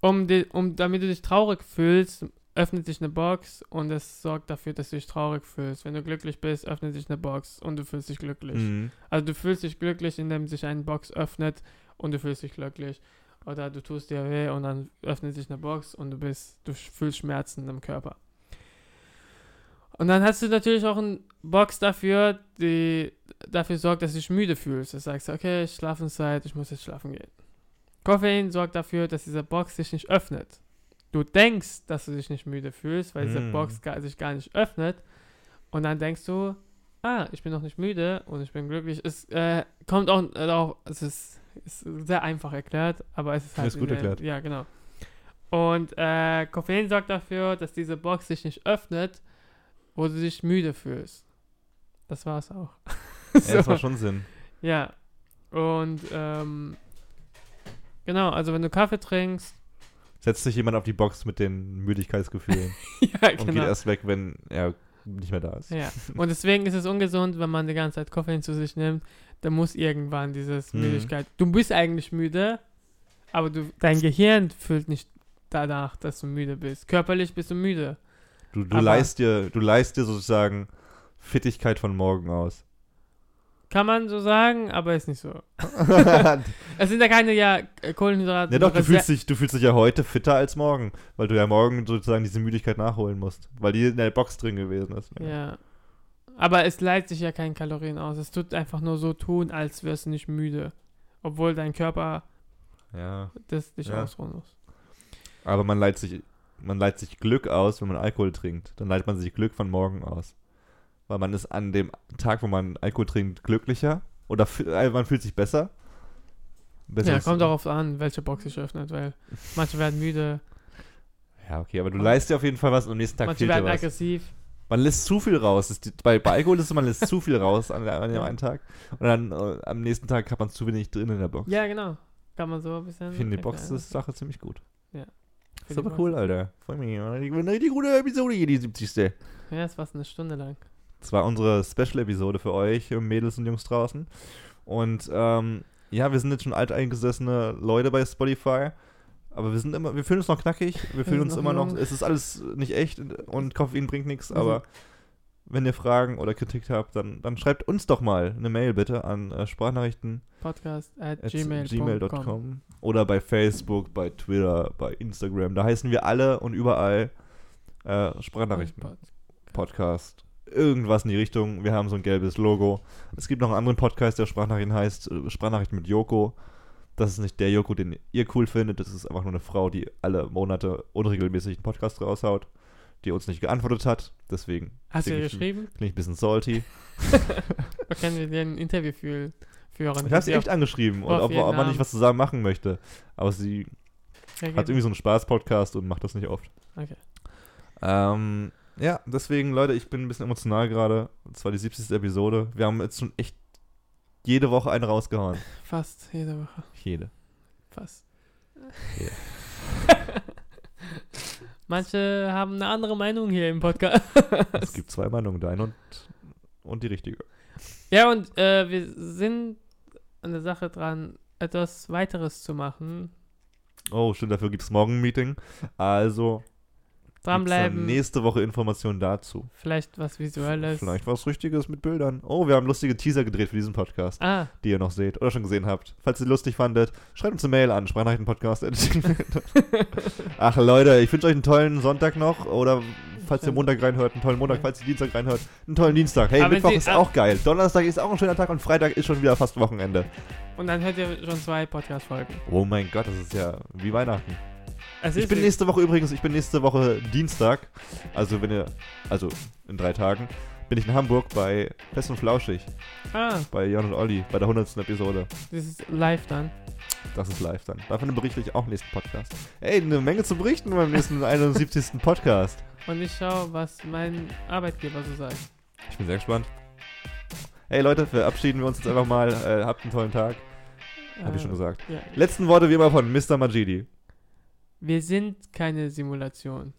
Um, di- um, damit du dich traurig fühlst, öffnet sich eine Box und es sorgt dafür, dass du dich traurig fühlst. Wenn du glücklich bist, öffnet sich eine Box und du fühlst dich glücklich. Mhm. Also du fühlst dich glücklich, indem sich eine Box öffnet und du fühlst dich glücklich. Oder du tust dir weh und dann öffnet sich eine Box und du bist, du fühlst Schmerzen im Körper. Und dann hast du natürlich auch eine Box dafür, die dafür sorgt, dass du dich müde fühlst. Du sagst, okay, Schlafenszeit, ich muss jetzt schlafen gehen. Koffein sorgt dafür, dass diese Box sich nicht öffnet. Du denkst, dass du dich nicht müde fühlst, weil diese Mm. Box gar, sich gar nicht öffnet. Und dann denkst du, ah, ich bin noch nicht müde und ich bin glücklich. Es äh, kommt auch äh, darauf, es ist, ist sehr einfach erklärt, aber es ist halt. Ist gut der- erklärt. Ja, genau. Und äh, Koffein sorgt dafür, dass diese Box sich nicht öffnet, wo du dich müde fühlst. Das war's auch. Ja, das macht schon Sinn. Ja. Und ähm, genau, also wenn du Kaffee trinkst, Setzt sich jemand auf die Box mit den Müdigkeitsgefühlen ja, und geht genau. erst weg, wenn er nicht mehr da ist. Ja. Und deswegen ist es ungesund, wenn man die ganze Zeit Koffein zu sich nimmt. Da muss irgendwann dieses Mhm. Müdigkeit. Du bist eigentlich müde, aber du, dein Gehirn fühlt nicht danach, dass du müde bist. Körperlich bist du müde. Du, du, leist dir, du leist dir sozusagen Fittigkeit von morgen aus. Kann man so sagen, aber ist nicht so. Es sind ja keine ja, Kohlenhydrate. Ja doch, du fühlst, dich, du fühlst dich ja heute fitter als morgen, weil du ja morgen sozusagen diese Müdigkeit nachholen musst, weil die in der Box drin gewesen ist. Ja. Aber es leitet sich ja kein Kalorien aus. Es tut einfach nur so tun, als wärst du nicht müde. Obwohl dein Körper ja. das dich Ja. ausruhen muss. Aber man leitet sich, man leitet sich Glück aus, wenn man Alkohol trinkt. Dann leitet man sich Glück von morgen aus. Weil man ist an dem Tag, wo man Alkohol trinkt, glücklicher oder äh, man fühlt sich besser. Besser ja, kommt darauf an, welche Box sich öffnet, weil manche werden müde, Ja, okay, aber du leistest dir auf jeden Fall was und am nächsten Tag manche fehlt dir werden was. aggressiv. Man lässt zu viel raus. Ist bei, bei Alkohol ist es, man lässt zu viel raus an, an dem Ja. einen Tag. Und dann äh, am nächsten Tag hat man zu wenig drin in der Box. Ja, genau. Kann man so ein bisschen. Ich finde die Box erklären. ist Sache ziemlich gut. Aber Box. cool, Alter. Freue mich. Eine richtig gute Episode hier, die 70. Ja, es war eine Stunde lang. Das war unsere Special-Episode für euch, äh, Mädels und Jungs draußen. Und ähm, ja, wir sind jetzt schon alteingesessene Leute bei Spotify. Aber wir sind immer, wir fühlen uns noch knackig, wir fühlen uns noch immer noch, es ist alles nicht echt und Koffein bringt nichts, Mhm. aber wenn ihr Fragen oder Kritik habt, dann, dann schreibt uns doch mal eine Mail bitte an äh, Sprachnachrichten Podcast at at gmail.com. gmail.com oder bei Facebook, bei Twitter, bei Instagram. Da heißen wir alle und überall äh, Sprachnachrichten. Pod- Podcast. Irgendwas in die Richtung. Wir haben so ein gelbes Logo. Es gibt noch einen anderen Podcast, der Sprachnachrichten heißt äh, Sprachnachrichten mit Joko. Das ist nicht der Joko, den ihr cool findet. Das ist einfach nur eine Frau, die alle Monate unregelmäßig einen Podcast raushaut, die uns nicht geantwortet hat. Deswegen Hast du ihr geschrieben? klinge ich ein bisschen salty. Da können wir dir ein Interview führen. führen Ich habe sie echt angeschrieben, und ob, ob man nicht was zusammen machen möchte. Aber sie hat irgendwie so einen Spaß-Podcast und macht das nicht oft. Okay. Ähm, ja, deswegen, Leute, ich bin ein bisschen emotional gerade. Das war die 70. Episode. Wir haben jetzt schon echt jede Woche eine rausgehauen. Fast jede Woche. Jede. Fast. Ja. Manche haben eine andere Meinung hier im Podcast. Es gibt zwei Meinungen, deine und, und die richtige. Ja, und äh, wir sind an der Sache dran, etwas weiteres zu machen. Oh, stimmt, dafür gibt es morgen ein Meeting. Also Dranbleiben, nächste Woche Informationen dazu. vielleicht was Visuelles. Vielleicht was Richtiges mit Bildern. Oh, wir haben lustige Teaser gedreht für diesen Podcast, Ah, die ihr noch seht oder schon gesehen habt. Falls ihr lustig fandet, schreibt uns eine Mail an, Sprachnachrichtenpodcast. Ach Leute, ich wünsche euch einen tollen Sonntag noch oder falls ihr Montag reinhört, einen tollen Montag, falls ihr Dienstag reinhört, einen tollen Dienstag. Hey, Aber Mittwoch Sie- ist ah- auch geil. Donnerstag ist auch ein schöner Tag und Freitag ist schon wieder fast Wochenende. und dann hört ihr schon zwei Podcast-Folgen. Oh mein Gott, das ist ja wie Weihnachten. Es Ich bin nächste Woche übrigens, ich bin nächste Woche Dienstag, also wenn ihr, also in drei Tagen, bin ich in Hamburg bei Fest und Flauschig, Ah, bei Jan und Olli, bei der 100. Episode. das ist live dann. Das ist live dann. Davon berichte ich auch im nächsten Podcast. Ey, eine Menge zu berichten beim nächsten 71. Podcast. Und ich schaue, was mein Arbeitgeber so sagt. Ich bin sehr gespannt. Hey Leute, verabschieden wir uns jetzt einfach mal. Äh, habt einen tollen Tag. Hab ich schon Äh, gesagt. Ja. Letzten Worte wie immer von Mr. Majidi. Wir sind keine Simulation.